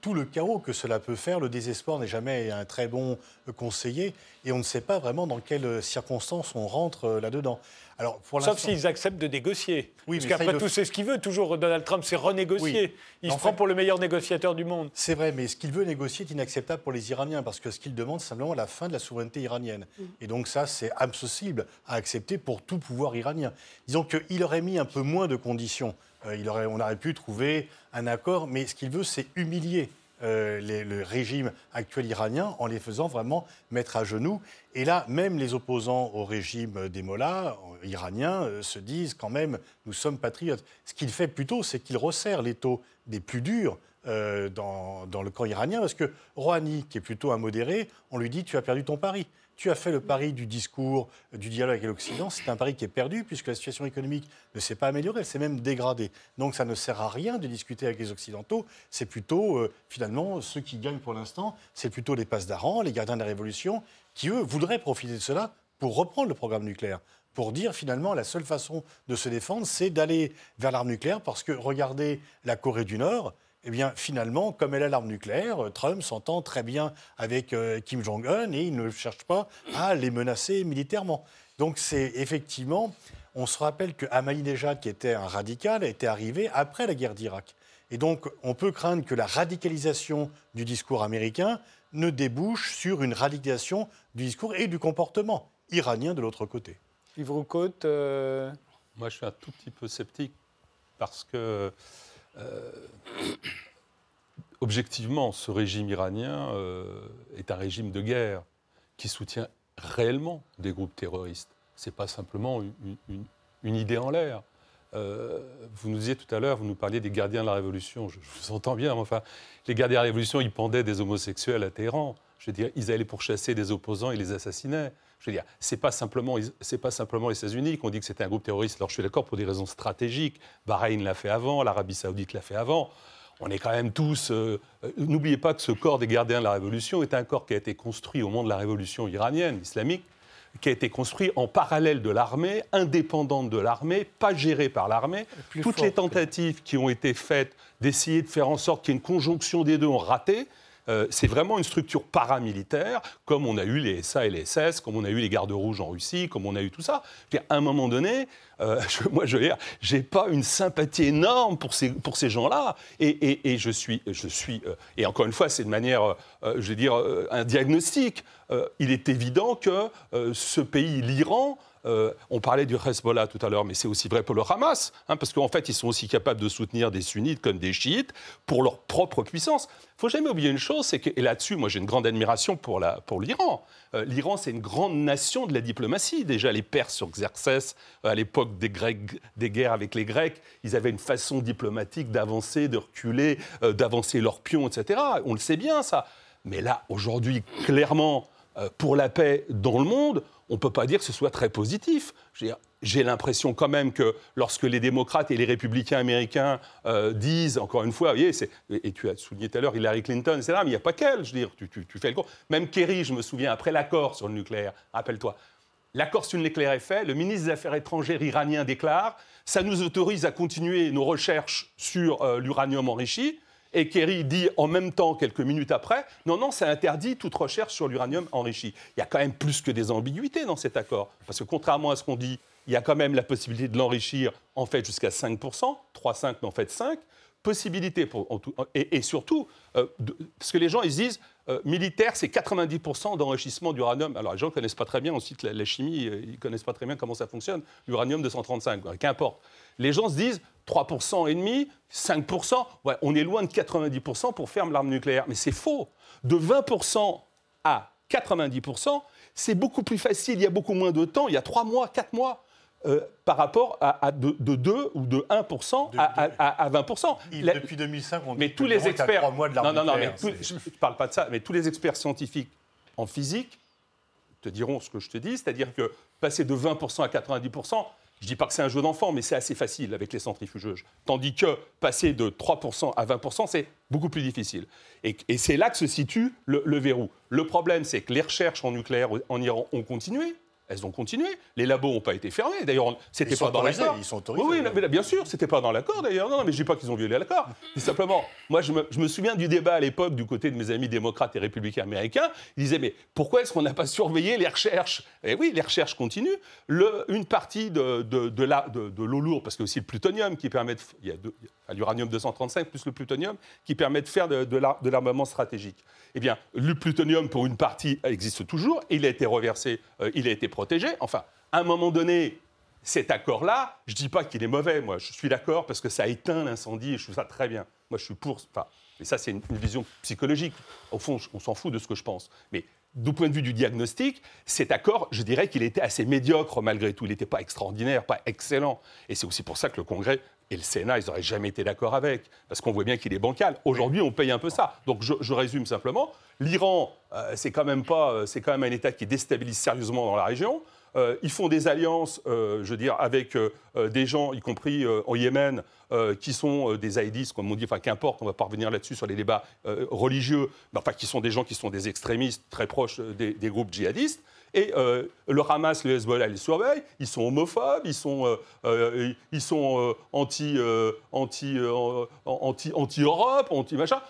tout le chaos que cela peut faire, le désespoir n'est jamais un très bon conseiller et on ne sait pas vraiment dans quelles circonstances on rentre là-dedans. Alors, Sauf s'ils acceptent de négocier. Oui, Parce qu'après tout, c'est ce qu'il veut. Toujours, Donald Trump, c'est renégocier. Il se prend pour le meilleur négociateur du monde. C'est vrai, mais ce qu'il veut négocier est inacceptable pour les Iraniens, parce que ce qu'il demande, c'est simplement la fin de la souveraineté iranienne. Et donc ça, c'est impossible à accepter pour tout pouvoir iranien. Disons qu'il aurait mis un peu moins de conditions. Euh, il aurait, on aurait pu trouver un accord, mais ce qu'il veut, c'est humilier euh, le régime actuel iranien en les faisant vraiment mettre à genoux. Et là, même les opposants au régime des mollahs euh, iraniens se disent quand même, nous sommes patriotes. Ce qu'il fait plutôt, c'est qu'il resserre les taux des plus durs dans, dans, le camp iranien, parce que Rouhani, qui est plutôt un modéré, on lui dit, tu as perdu ton pari. Tu as fait le pari du discours, du dialogue avec l'Occident. C'est un pari qui est perdu puisque la situation économique ne s'est pas améliorée, elle s'est même dégradée. Donc ça ne sert à rien de discuter avec les Occidentaux. C'est plutôt, euh, finalement, ceux qui gagnent pour l'instant, c'est plutôt les passes d'Aran, les gardiens de la Révolution, qui, eux, voudraient profiter de cela pour reprendre le programme nucléaire pour dire finalement la seule façon de se défendre, c'est d'aller vers l'arme nucléaire, parce que regardez la Corée du Nord, eh bien, finalement, comme elle a l'arme nucléaire, Trump s'entend très bien avec euh, Kim Jong-un et il ne cherche pas à les menacer militairement. Donc, c'est effectivement, on se rappelle que Ahmadinejad, qui était un radical, était arrivé après la guerre d'Irak. Et donc, on peut craindre que la radicalisation du discours américain ne débouche sur une radicalisation du discours et du comportement iranien de l'autre côté. Yves Roucaute euh, Moi, je suis un tout petit peu sceptique parce que euh, objectivement, ce régime iranien euh, est un régime de guerre qui soutient réellement des groupes terroristes. Ce n'est pas simplement une, idée en l'air. Euh, vous nous disiez tout à l'heure, vous nous parliez des gardiens de la Révolution. Je, vous entends bien, enfin, les gardiens de la Révolution, ils pendaient des homosexuels à Téhéran. Je veux dire, ils allaient pourchasser des opposants et les assassinaient. Je veux dire, c'est pas simplement, c'est pas simplement les États-Unis qui ont dit que c'était un groupe terroriste. Alors je suis d'accord pour des raisons stratégiques. Bahreïn l'a fait avant, l'Arabie Saoudite l'a fait avant. On est quand même tous. Euh, euh, n'oubliez pas que ce corps des gardiens de la Révolution est un corps qui a été construit au moment de la révolution iranienne, islamique, qui a été construit en parallèle de l'armée, indépendante de l'armée, pas géré par l'armée. Toutes les tentatives qui ont été faites d'essayer de faire en sorte qu'il y ait une conjonction des deux ont raté. Euh, c'est vraiment une structure paramilitaire, comme on a eu les SA et les SS, comme on a eu les gardes rouges en Russie, comme on a eu tout ça. À un moment donné, euh, moi, je veux dire, pas une sympathie énorme pour ces, pour ces gens-là. Et, je suis, je suis euh, et encore une fois, c'est de manière, je veux dire, un diagnostic. il est évident que ce pays, l'Iran, euh, on parlait du Hezbollah tout à l'heure, mais c'est aussi vrai pour le Hamas, hein, parce qu'en fait, ils sont aussi capables de soutenir des sunnites comme des chiites pour leur propre puissance. Il faut jamais oublier une chose, c'est que, et là-dessus, moi j'ai une grande admiration pour, l'Iran. Euh, L'Iran, c'est une grande nation de la diplomatie. Déjà, les Perses sur Xerxès, euh, à l'époque des, des guerres avec les Grecs, ils avaient une façon diplomatique d'avancer, de reculer, d'avancer leurs pions, etc. On le sait bien, ça. Mais là, aujourd'hui, clairement, pour la paix dans le monde, on ne peut pas dire que ce soit très positif. J'ai l'impression quand même que lorsque les démocrates et les républicains américains euh, disent, encore une fois, voyez, et tu as souligné tout à l'heure Hillary Clinton, etc., mais il n'y a pas qu'elle, je dire, tu, fais le cours. Même Kerry, je me souviens, après l'accord sur le nucléaire, rappelle-toi, l'accord sur le nucléaire est fait, le ministre des Affaires étrangères iranien déclare, ça nous autorise à continuer nos recherches sur euh, l'uranium enrichi, et Kerry dit en même temps, quelques minutes après, non, non, ça interdit toute recherche sur l'uranium enrichi. Il y a quand même plus que des ambiguïtés dans cet accord. Parce que contrairement à ce qu'on dit, il y a quand même la possibilité de l'enrichir en fait jusqu'à 5%, 3,5 mais en fait 5, possibilité pour, et, surtout, euh, parce que les gens ils disent, euh, militaire, c'est 90% d'enrichissement d'uranium. Alors les gens ne connaissent pas très bien ensuite la, chimie, euh, ils ne connaissent pas très bien comment ça fonctionne, l'uranium 235, qu'importe. Les gens se disent 3% et demi, 5%, ouais, on est loin de 90% pour faire l'arme nucléaire. Mais c'est faux. De 20% à 90%, c'est beaucoup plus facile, il y a beaucoup moins de temps, il y a 3 mois, 4 mois. Euh, par rapport à, de, 2 ou de 1% à, 20%. depuis 2005, on mais tous les experts, 3 mois de non, non, non, mais je ne parle pas de ça, mais tous les experts scientifiques en physique te diront ce que je te dis, c'est-à-dire que passer de 20% à 90%, Je ne dis pas que c'est un jeu d'enfant, mais c'est assez facile avec les centrifugeuses. Tandis que passer de 3% à 20%, c'est beaucoup plus difficile. Et, c'est là que se situe le verrou. Le problème, c'est que les recherches en nucléaire en Iran ont continué elles ont continué. Les labos n'ont pas été fermés. D'ailleurs, c'était pas dans l'accord. Ils sont autorisés. Oui, mais bien sûr, c'était pas dans l'accord d'ailleurs. Non, mais je dis pas qu'ils ont violé l'accord. simplement, moi, je me, souviens du débat à l'époque du côté de mes amis démocrates et républicains américains. Ils disaient, mais pourquoi est-ce qu'on n'a pas surveillé les recherches? Eh oui, les recherches continuent. Le, une partie de, de, de l'eau lourde, parce qu'il y a aussi le plutonium qui permet de, il y a l'uranium 235 plus le plutonium qui permet de faire de, de l'armement stratégique. Eh bien, le plutonium, pour une partie, existe toujours. Il a été reversé, euh, il a été protégé. Enfin, à un moment donné, cet accord-là, je ne dis pas qu'il est mauvais. Moi, je suis d'accord parce que ça éteint l'incendie et je trouve ça très bien. Moi, je suis pour. Enfin, mais ça, c'est une, vision psychologique. Au fond, on s'en fout de ce que je pense. Mais du point de vue du diagnostic, cet accord, je dirais qu'il était assez médiocre malgré tout. Il n'était pas extraordinaire, pas excellent. Et c'est aussi pour ça que le Congrès et le Sénat, ils n'auraient jamais été d'accord avec, parce qu'on voit bien qu'il est bancal. Aujourd'hui, on paye un peu ça. Donc je, résume simplement. L'Iran, euh, c'est quand même pas, euh, c'est quand même un État qui déstabilise sérieusement dans la région. Euh, ils font des alliances, je veux dire, avec des gens, y compris au Yémen, qui sont des aïdistes, comme on dit, enfin qu'importe, on va pas revenir là-dessus sur les débats religieux, mais enfin qui sont des gens qui sont des extrémistes très proches des groupes djihadistes. Et euh, le Hamas, le Hezbollah, les surveillent. Ils sont homophobes, ils sont, euh, euh, ils sont anti, anti, anti, anti-Europe, anti-machin.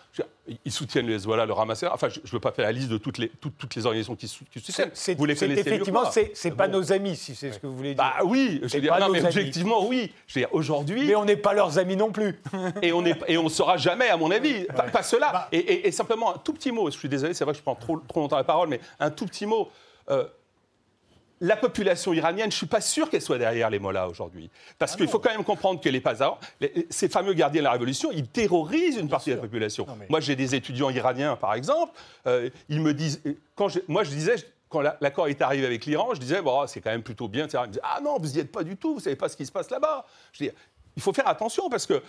Ils soutiennent le Hezbollah, le Hamas. Enfin, je ne veux pas faire la liste de toutes les, toutes, les organisations qui, soutiennent. Vous les connaissez Effectivement, ce n'est pas nos amis, si c'est ce que vous voulez dire. Bah oui, je veux dire, non, mais objectivement, oui. Je veux dire, aujourd'hui. Mais on n'est pas leurs amis non plus. et on ne et on sera jamais, à mon avis. Pas, cela. Bah et, simplement, un tout petit mot. Je suis désolé, c'est vrai que je prends trop, trop longtemps la parole, mais un tout petit mot. Euh, la population iranienne, je ne suis pas sûr qu'elle soit derrière les mollahs aujourd'hui. Parce ah qu'il faut quand même comprendre que les Pazars, ces fameux gardiens de la révolution, ils terrorisent une partie de la population. Moi, j'ai des étudiants iraniens, par exemple, euh, ils me disent. Quand moi, je disais, quand l'accord est arrivé avec l'Iran, je disais, bon, c'est quand même plutôt bien. Ils me disaient, ah non, vous n'y êtes pas du tout, vous ne savez pas ce qui se passe là-bas. Je dis, il faut faire attention parce que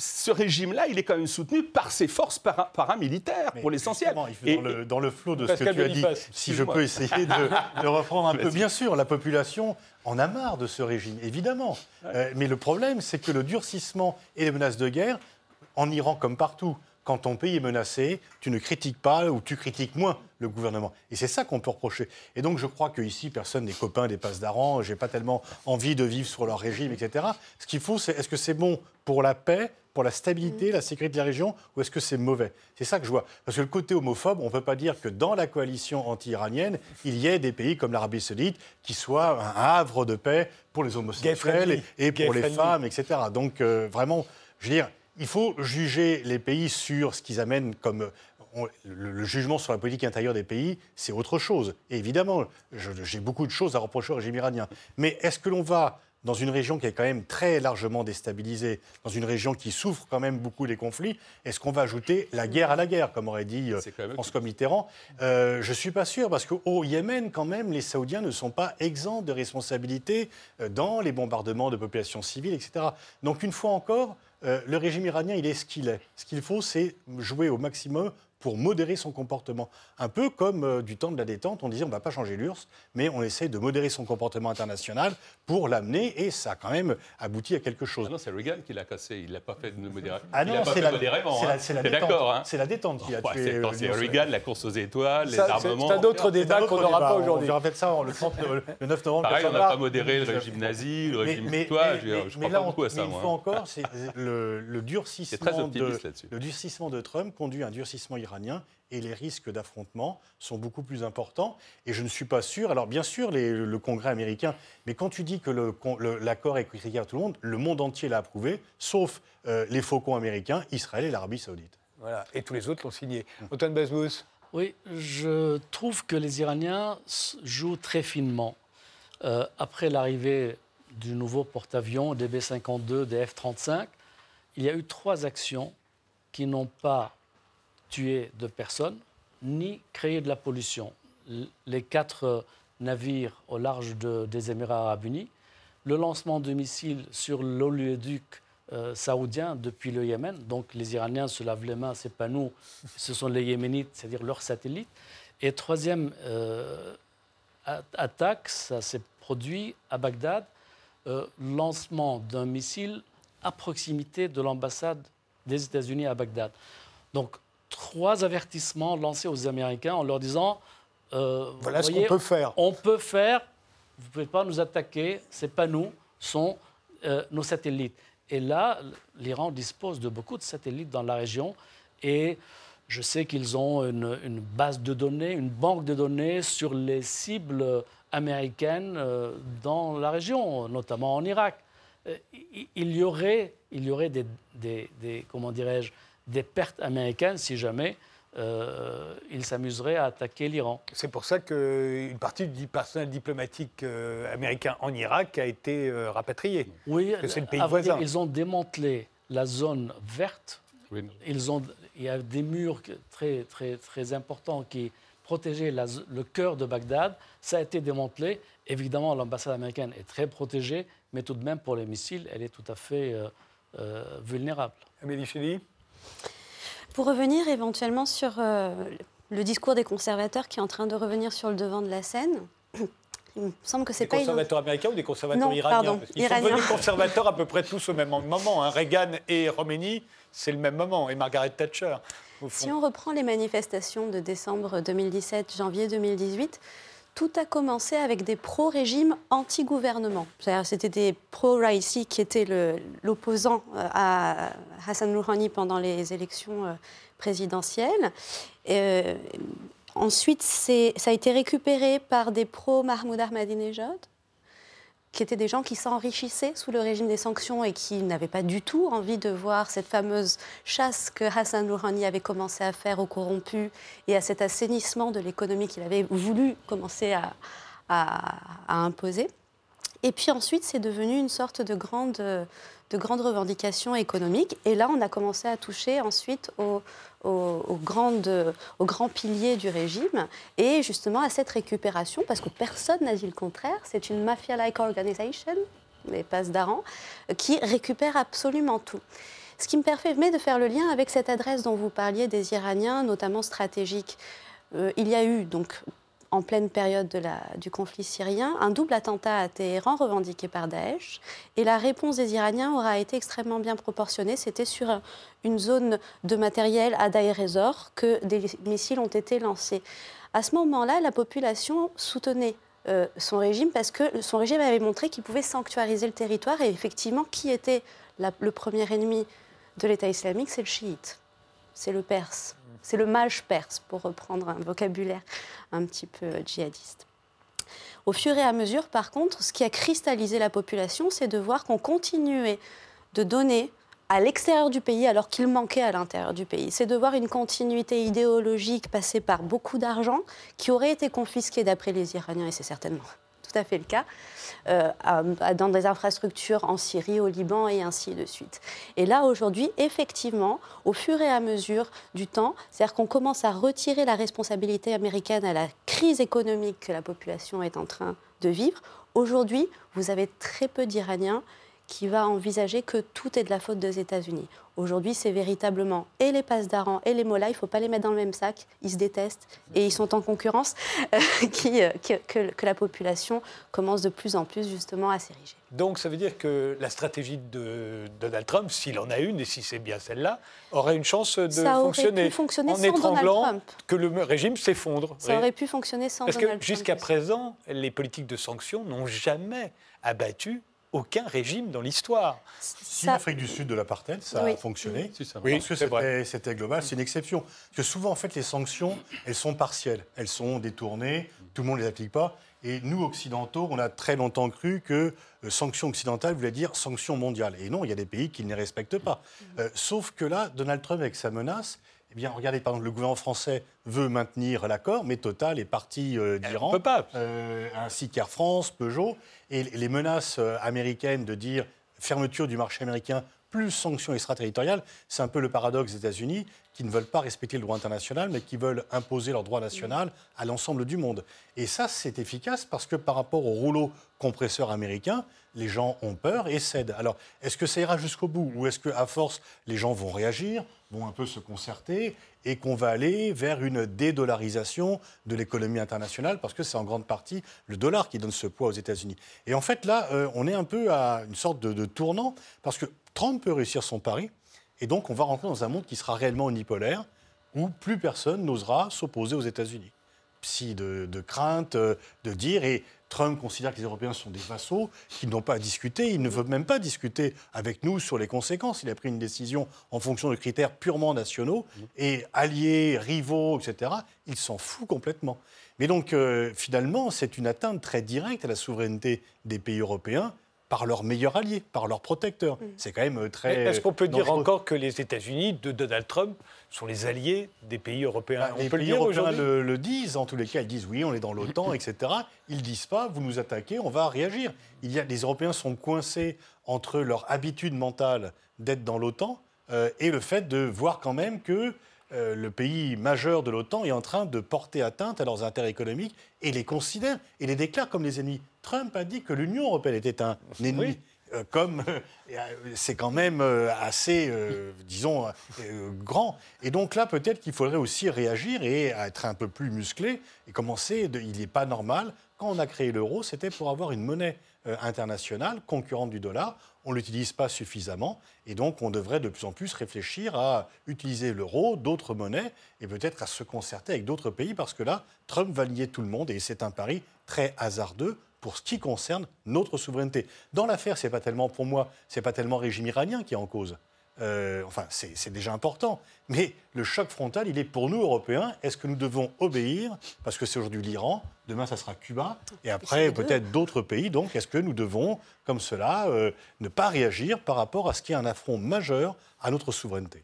ce régime-là, il est quand même soutenu par ses forces paramilitaires, pour l'essentiel. Et dans, le, dans le flot de ce que tu as dit, si je peux essayer de, reprendre un peu, bien sûr, la population en a marre de ce régime, évidemment. Euh, mais le problème, c'est que le durcissement et les menaces de guerre, en Iran comme partout, quand ton pays est menacé, tu ne critiques pas ou tu critiques moins le gouvernement. Et c'est ça qu'on peut reprocher. Et donc je crois qu'ici, personne n'est copain des passes d'Aran, j'ai pas tellement envie de vivre sur leur régime, etc. Ce qu'il faut, c'est est-ce que c'est bon pour la paix, pour la stabilité, la sécurité de la région, ou est-ce que c'est mauvais? C'est ça que je vois. Parce que le côté homophobe, on ne peut pas dire que dans la coalition anti-iranienne, il y ait des pays comme l'Arabie saoudite qui soient un havre de paix pour les homosexuels et, pour les femmes, etc. Donc euh, vraiment, je veux dire, il faut juger les pays sur ce qu'ils amènent comme le, jugement sur la politique intérieure des pays, c'est autre chose. Et évidemment, j'ai beaucoup de choses à reprocher au régime iranien. Mais est-ce que l'on va dans une région qui est quand même très largement déstabilisée, dans une région qui souffre quand même beaucoup des conflits, est-ce qu'on va ajouter la guerre à la guerre, comme aurait dit euh, François Mitterrand? Euh, Je ne suis pas sûr, parce qu'au Yémen, quand même, les Saoudiens ne sont pas exempts de responsabilité euh, dans les bombardements de populations civiles, etc. Donc, une fois encore, le régime iranien, il est ce qu'il est. Ce qu'il faut, c'est jouer au maximum pour modérer son comportement. Un peu comme euh, du temps de la détente, on disait on ne va pas changer l'URSS, mais on essaie de modérer son comportement international pour l'amener, et ça a quand même abouti à quelque chose. Ah non, c'est Reagan qui l'a cassé, il ne l'a pas fait de modérer. Ah non, c'est la, c'est la, détente. Hein. C'est la détente qui a tué. C'est Reagan, la course aux étoiles, les armements. C'est un autre débat qu'on n'aura pas aujourd'hui. On verra peut-être ça le, 30, le 9 novembre. Pareil, on n'a pas modéré le régime nazi, le régime mais, toi, je crois pas beaucoup à ça. Une fois encore, le durcissement de Trump conduit à un durcissement iranien et les risques d'affrontement sont beaucoup plus importants. Et je ne suis pas sûr. Alors, bien sûr, le Congrès américain, mais quand tu dis que l'accord est critiqué à tout le monde, le monde entier l'a approuvé, sauf euh, les faucons américains, Israël et l'Arabie Saoudite. Voilà. Et tous les autres l'ont signé. Antoine Bazbous Oui, je trouve que les Iraniens jouent très finement. Euh, après l'arrivée du nouveau porte-avions, des B-52, des F-35, il y a eu trois actions qui n'ont pas tuer de personnes ni créer de la pollution. Les quatre navires au large des Émirats arabes unis, le lancement de missiles sur l'oléoduc euh, saoudien depuis le Yémen. Donc les Iraniens se lavent les mains, c'est pas nous, ce sont les Yéménites, c'est-à-dire leurs satellites. Et troisième euh, attaque, ça s'est produit à Bagdad euh, lancement d'un missile à proximité de l'ambassade des États-Unis à Bagdad. Donc, trois avertissements lancés aux Américains en leur disant euh, Voilà ce qu'on peut faire. On peut faire, vous ne pouvez pas nous attaquer, ce n'est pas nous, sont euh, nos satellites. Et là, l'Iran dispose de beaucoup de satellites dans la région et je sais qu'ils ont une, une, base de données, une banque de données sur les cibles américaines euh, dans la région, notamment en Irak. Il y aurait, il y aurait des, des, comment dirais-je, des pertes américaines si jamais euh, ils s'amuseraient à attaquer l'Iran. C'est pour ça qu'une partie du personnel diplomatique américain en Irak a été rapatriée. Oui, c'est le pays voisin. Ils ont démantelé la zone verte. Ils ont, il y a des murs très, très, très importants qui protégeaient le cœur de Bagdad. Ça a été démantelé. Évidemment, l'ambassade américaine est très protégée, mais tout de même, pour les missiles, elle est tout à fait euh, euh, vulnérable. Amélie Chély? Pour revenir éventuellement sur euh, le discours des conservateurs qui est en train de revenir sur le devant de la scène, il me semble que c'est pas... Des conservateurs américains ou des conservateurs iraniens Ils sont devenus conservateurs à peu près tous au même moment. Hein. Reagan et Khomeini, c'est le même moment, et Margaret Thatcher. Si on reprend les manifestations de décembre 2017, janvier 2018, tout a commencé avec des pro-régimes anti-gouvernement. C'était des pro-Raisi qui étaient l'opposant euh, à Hassan Rouhani pendant les élections euh, présidentielles. Euh, ensuite, ça a été récupéré par des pro-Mahmoud Ahmadinejad qui étaient des gens qui s'enrichissaient sous le régime des sanctions et qui n'avaient pas du tout envie de voir cette fameuse chasse que Hassan Rouhani avait commencé à faire aux corrompus et à cet assainissement de l'économie qu'il avait voulu commencer à, à imposer. Et puis ensuite, c'est devenu une sorte de grande, de grande revendication économique. Et là, on a commencé à toucher ensuite aux, grandes, aux grands piliers du régime et justement à cette récupération, parce que personne n'a dit le contraire, c'est une mafia-like organization, les passes d'Aran, qui récupère absolument tout. Ce qui me permet de faire le lien avec cette adresse dont vous parliez des Iraniens, notamment stratégiques. Euh, il y a eu donc en pleine période de du conflit syrien, un double attentat à Téhéran revendiqué par Daesh. Et la réponse des Iraniens aura été extrêmement bien proportionnée. C'était sur une zone de matériel à Daïr que des missiles ont été lancés. À ce moment-là, la population soutenait euh, son régime parce que son régime avait montré qu'il pouvait sanctuariser le territoire. Et effectivement, qui était le premier ennemi de l'État islamique? C'est le chiite, c'est le perse. C'est le mage perse, pour reprendre un vocabulaire un petit peu djihadiste. Au fur et à mesure, par contre, ce qui a cristallisé la population, c'est de voir qu'on continuait de donner à l'extérieur du pays alors qu'il manquait à l'intérieur du pays. C'est de voir une continuité idéologique passée par beaucoup d'argent qui aurait été confisqué d'après les Iraniens, et c'est certainement tout à fait le cas, euh, dans des infrastructures en Syrie, au Liban et ainsi de suite. Et là, aujourd'hui, effectivement, au fur et à mesure du temps, c'est-à-dire qu'on commence à retirer la responsabilité américaine à la crise économique que la population est en train de vivre. Aujourd'hui, vous avez très peu d'Iraniens qui va envisager que tout est de la faute des États-Unis. Aujourd'hui, c'est véritablement et les passes d'Aran et les Mollahs, il ne faut pas les mettre dans le même sac, ils se détestent et ils sont en concurrence, euh, qui, euh, que, la population commence de plus en plus justement à s'ériger. Donc ça veut dire que la stratégie de Donald Trump, s'il en a une et si c'est bien celle-là, aurait une chance de ça fonctionner, pu fonctionner en sans étranglant Donald Trump. que le régime s'effondre. Ça aurait pu fonctionner sans Parce Donald que jusqu'à présent, les politiques de sanctions n'ont jamais abattu aucun régime dans l'histoire. Si l'Afrique du Sud de l'apartheid, ça a fonctionné, oui. parce que c'était global, c'est une exception. Parce que souvent, en fait, les sanctions, elles sont partielles, elles sont détournées, tout le monde ne les applique pas. Et nous, occidentaux, on a très longtemps cru que euh, sanctions occidentales voulait dire sanctions mondiales. Et non, il y a des pays qui ne les respectent pas. Euh, sauf que là, Donald Trump, avec sa menace, eh bien, regardez, par exemple, le gouvernement français veut maintenir l'accord, mais Total est parti euh, d'Iran, euh, ainsi qu'Air France, Peugeot, et les menaces euh, américaines de dire fermeture du marché américain plus sanctions extraterritoriales, c'est un peu le paradoxe des États-Unis qui ne veulent pas respecter le droit international, mais qui veulent imposer leur droit national à l'ensemble du monde. Et ça, c'est efficace parce que par rapport au rouleau compresseur américain, les gens ont peur et cèdent. Alors, est-ce que ça ira jusqu'au bout ou est-ce qu'à force, les gens vont réagir vont un peu se concerter et qu'on va aller vers une dédollarisation de l'économie internationale parce que c'est en grande partie le dollar qui donne ce poids aux États-Unis. Et en fait, là, euh, on est un peu à une sorte de, tournant parce que Trump peut réussir son pari et donc on va rentrer dans un monde qui sera réellement unipolaire où plus personne n'osera s'opposer aux États-Unis. Psy de, crainte, euh, de dire, et Trump considère que les Européens sont des vassaux, qu'ils n'ont pas à discuter. Il ne veut même pas discuter avec nous sur les conséquences. Il a pris une décision en fonction de critères purement nationaux. Et alliés, rivaux, etc., il s'en fout complètement. Mais donc, euh, finalement, c'est une atteinte très directe à la souveraineté des pays européens par leurs meilleurs alliés, par leurs protecteurs. Mm. C'est quand même euh, très. Est-ce qu'on peut dire encore que les États-Unis de Donald Trump sont les alliés des pays européens? Bah, Les pays européens le, disent, en tous les cas, ils disent oui, on est dans l'OTAN, etc. Ils disent pas, vous nous attaquez, on va réagir. Il y a, les Européens sont coincés entre leur habitude mentale d'être dans l'OTAN euh, et le fait de voir quand même que euh, le pays majeur de l'OTAN est en train de porter atteinte à leurs intérêts économiques et les considère et les déclare comme des ennemis. Trump a dit que l'Union européenne était un ennemi. Euh, comme euh, c'est quand même assez, disons, grand. Et donc là, peut-être qu'il faudrait aussi réagir et être un peu plus musclé et commencer. il n'est pas normal. Quand on a créé l'euro, c'était pour avoir une monnaie internationale concurrente du dollar on ne l'utilise pas suffisamment. Et donc, on devrait de plus en plus réfléchir à utiliser l'euro, d'autres monnaies, et peut-être à se concerter avec d'autres pays, parce que là, Trump va lier tout le monde, et c'est un pari très hasardeux pour ce qui concerne notre souveraineté. Dans l'affaire, c'est pas tellement, pour moi, c'est pas tellement le régime iranien qui est en cause. Euh, enfin, c'est déjà important. Mais le choc frontal, il est pour nous, Européens. Est-ce que nous devons obéir? Parce que c'est aujourd'hui l'Iran, demain, ça sera Cuba, et après, peut-être d'autres pays. Donc, est-ce que nous devons, comme cela, euh, ne pas réagir par rapport à ce qui est un affront majeur à notre souveraineté?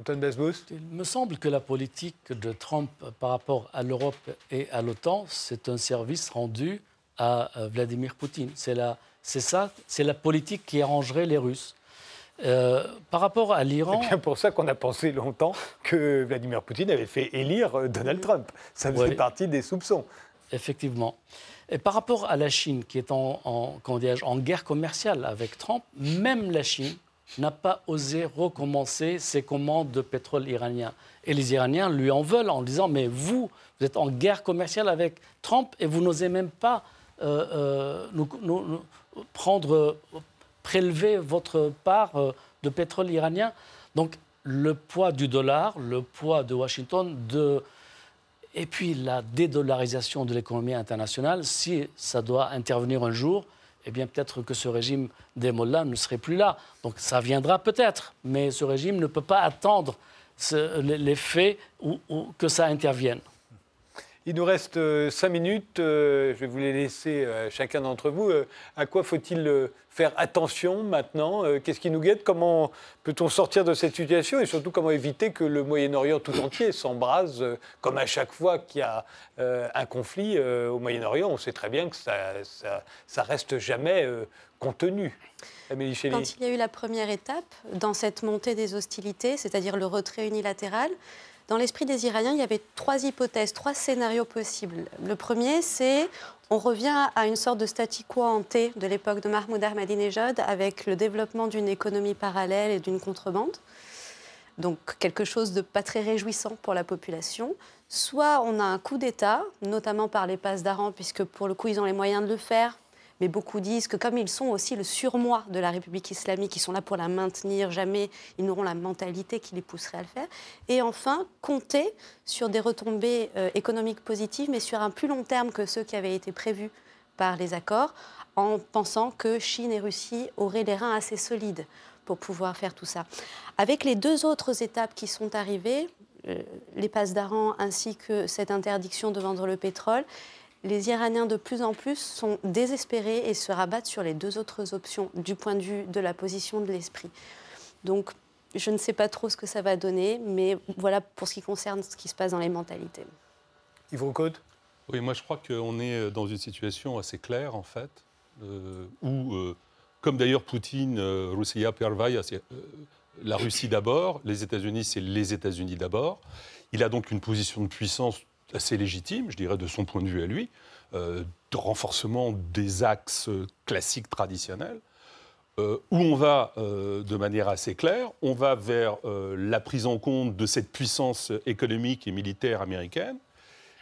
Antoine Besbous Il me semble que la politique de Trump par rapport à l'Europe et à l'OTAN, c'est un service rendu à Vladimir Poutine. C'est ça, c'est la politique qui arrangerait les Russes. Euh, par rapport à l'Iran. C'est bien pour ça qu'on a pensé longtemps que Vladimir Poutine avait fait élire euh, Donald Trump. Ça faisait partie des soupçons. Effectivement. Et par rapport à la Chine, qui est en, en, en guerre commerciale avec Trump, même la Chine n'a pas osé recommencer ses commandes de pétrole iranien. Et les Iraniens lui en veulent en disant Mais vous, vous êtes en guerre commerciale avec Trump et vous n'osez même pas euh, nous, nous, prendre prélever votre part euh, de pétrole iranien. Donc le poids du dollar, le poids de Washington, et puis la dédollarisation de l'économie internationale, si ça doit intervenir un jour, eh bien peut-être que ce régime des mollahs ne serait plus là. Donc ça viendra peut-être, mais ce régime ne peut pas attendre les faits ou que ça intervienne. Il nous reste euh, cinq minutes. Euh, je vais vous les laisser euh, chacun d'entre vous. À quoi faut-il faire attention maintenant Qu'est-ce qui nous guette? Comment peut-on sortir de cette situation Et surtout, comment éviter que le Moyen-Orient tout entier s'embrase Comme à chaque fois qu'il y a un conflit au Moyen-Orient, on sait très bien que ça, ça, reste jamais contenu. Quand il y a eu la première étape dans cette montée des hostilités, c'est-à-dire le retrait unilatéral, dans l'esprit des Iraniens, il y avait trois hypothèses, trois scénarios possibles. Le premier, c'est on revient à une sorte de statu quo ante de l'époque de Mahmoud Ahmadinejad avec le développement d'une économie parallèle et d'une contrebande. Donc quelque chose de pas très réjouissant pour la population. Soit on a un coup d'État, notamment par les passes d'Aran, puisque pour le coup ils ont les moyens de le faire, mais beaucoup disent que comme ils sont aussi le surmoi de la République islamique, ils sont là pour la maintenir, jamais ils n'auront la mentalité qui les pousserait à le faire. Et enfin, compter sur des retombées euh, économiques positives, mais sur un plus long terme que ceux qui avaient été prévus par les accords, en pensant que Chine et Russie auraient les reins assez solides pour pouvoir faire tout ça. Avec les deux autres étapes qui sont arrivées, euh, les passes d'Aran ainsi que cette interdiction de vendre le pétrole, les Iraniens de plus en plus sont désespérés et se rabattent sur les deux autres options du point de vue de la position de l'esprit. Donc, je ne sais pas trop ce que ça va donner, mais voilà pour ce qui concerne ce qui se passe dans les mentalités. Yves Code Oui, moi je crois qu'on est dans une situation assez claire, en fait, euh, où, euh, comme d'ailleurs Poutine, euh, Russia Pervaya, c'est la Russie d'abord, les États-Unis, c'est les États-Unis d'abord. Il a donc une position de puissance assez légitime, je dirais, de son point de vue à lui, euh, de renforcement des axes classiques traditionnels. où on va de manière assez claire, on va vers la prise en compte de cette puissance économique et militaire américaine,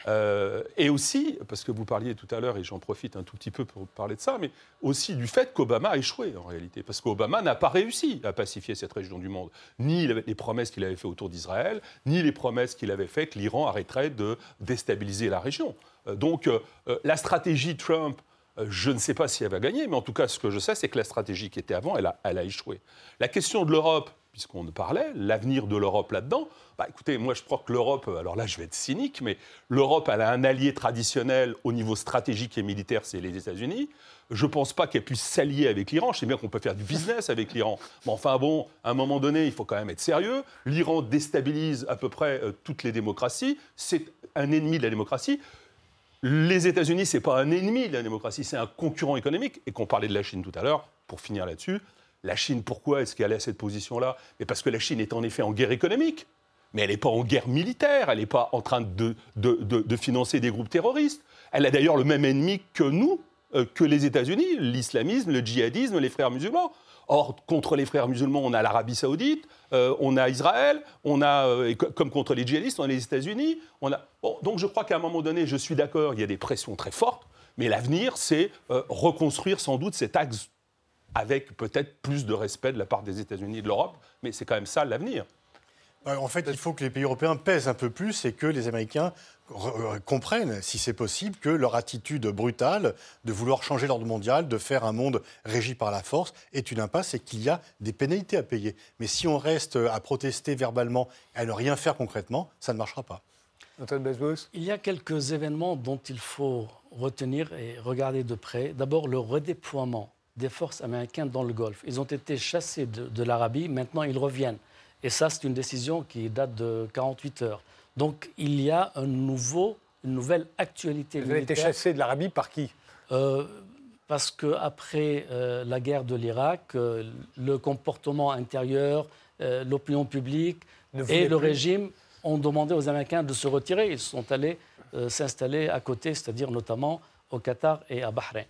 euh, et aussi, parce que vous parliez tout à l'heure, et j'en profite un tout petit peu pour parler de ça, mais aussi du fait qu'Obama a échoué en réalité, parce qu'Obama n'a pas réussi à pacifier cette région du monde, ni les promesses qu'il avait faites autour d'Israël, ni les promesses qu'il avait faites que l'Iran arrêterait de déstabiliser la région. Euh, donc euh, la stratégie Trump, je ne sais pas si elle va gagner, mais en tout cas, ce que je sais, c'est que la stratégie qui était avant, elle a, échoué. La question de l'Europe, puisqu'on parlait, l'avenir de l'Europe là-dedans, bah, écoutez, moi je crois que l'Europe, alors là je vais être cynique, mais l'Europe, elle a un allié traditionnel au niveau stratégique et militaire, c'est les États-Unis. Je ne pense pas qu'elle puisse s'allier avec l'Iran. Je sais bien qu'on peut faire du business avec l'Iran. Mais enfin bon, à un moment donné, il faut quand même être sérieux. L'Iran déstabilise à peu près euh, toutes les démocraties. C'est un ennemi de la démocratie. Les États-Unis, ce n'est pas un ennemi de la démocratie, c'est un concurrent économique. Et qu'on parlait de la Chine tout à l'heure, pour finir là-dessus, la Chine, pourquoi est-ce qu'elle à cette position-là? Parce que la Chine est en effet en guerre économique, mais elle n'est pas en guerre militaire, elle n'est pas en train de, de, financer des groupes terroristes. Elle a d'ailleurs le même ennemi que nous, euh, que les États-Unis, l'islamisme, le djihadisme, les frères musulmans. Or, contre les frères musulmans, on a l'Arabie saoudite, euh, on a Israël, on a, euh, comme contre les djihadistes, on a les États-Unis. A... donc je crois qu'à un moment donné, je suis d'accord, il y a des pressions très fortes, mais l'avenir, c'est reconstruire sans doute cet axe avec peut-être plus de respect de la part des États-Unis et de l'Europe, mais c'est quand même ça l'avenir. En fait, il faut que les pays européens pèsent un peu plus et que les Américains euh, comprennent, si c'est possible, que leur attitude brutale de vouloir changer l'ordre mondial, de faire un monde régi par la force, est une impasse et qu'il y a des pénalités à payer. Mais si on reste à protester verbalement et à ne rien faire concrètement, ça ne marchera pas. Il y a quelques événements dont il faut retenir et regarder de près. D'abord, le redéploiement des forces américaines dans le Golfe. Ils ont été chassés de, l'Arabie, maintenant ils reviennent. Et ça, c'est une décision qui date de 48 heures. Donc il y a un nouveau, une nouvelle actualité Ils ont été chassés de l'Arabie par qui? Euh, Parce qu'après euh, la guerre de l'Irak, euh, le comportement intérieur, l'opinion publique et le régime ont demandé aux Américains de se retirer. Ils sont allés s'installer à côté, c'est-à-dire notamment au Qatar et à Bahreïn.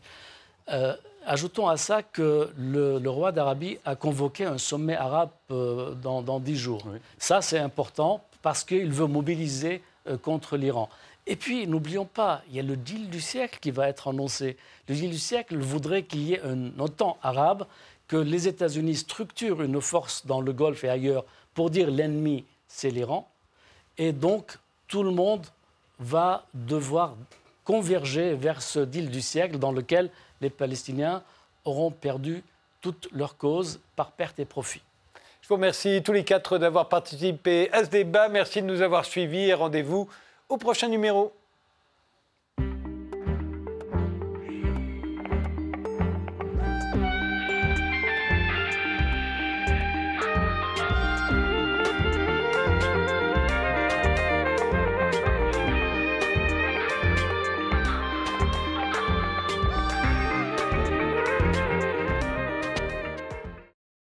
Ajoutons à ça que le, roi d'Arabie a convoqué un sommet arabe euh, dans dix jours. Ça, c'est important parce qu'il veut mobiliser euh, contre l'Iran. Et puis, n'oublions pas, il y a le deal du siècle qui va être annoncé. Le deal du siècle voudrait qu'il y ait un OTAN arabe, que les États-Unis structurent une force dans le Golfe et ailleurs pour dire l'ennemi, c'est l'Iran. Et donc, tout le monde va devoir converger vers ce deal du siècle dans lequel les Palestiniens auront perdu toute leur cause par perte et profit. Je vous remercie tous les quatre d'avoir participé à ce débat. Merci de nous avoir suivis et rendez-vous au prochain numéro.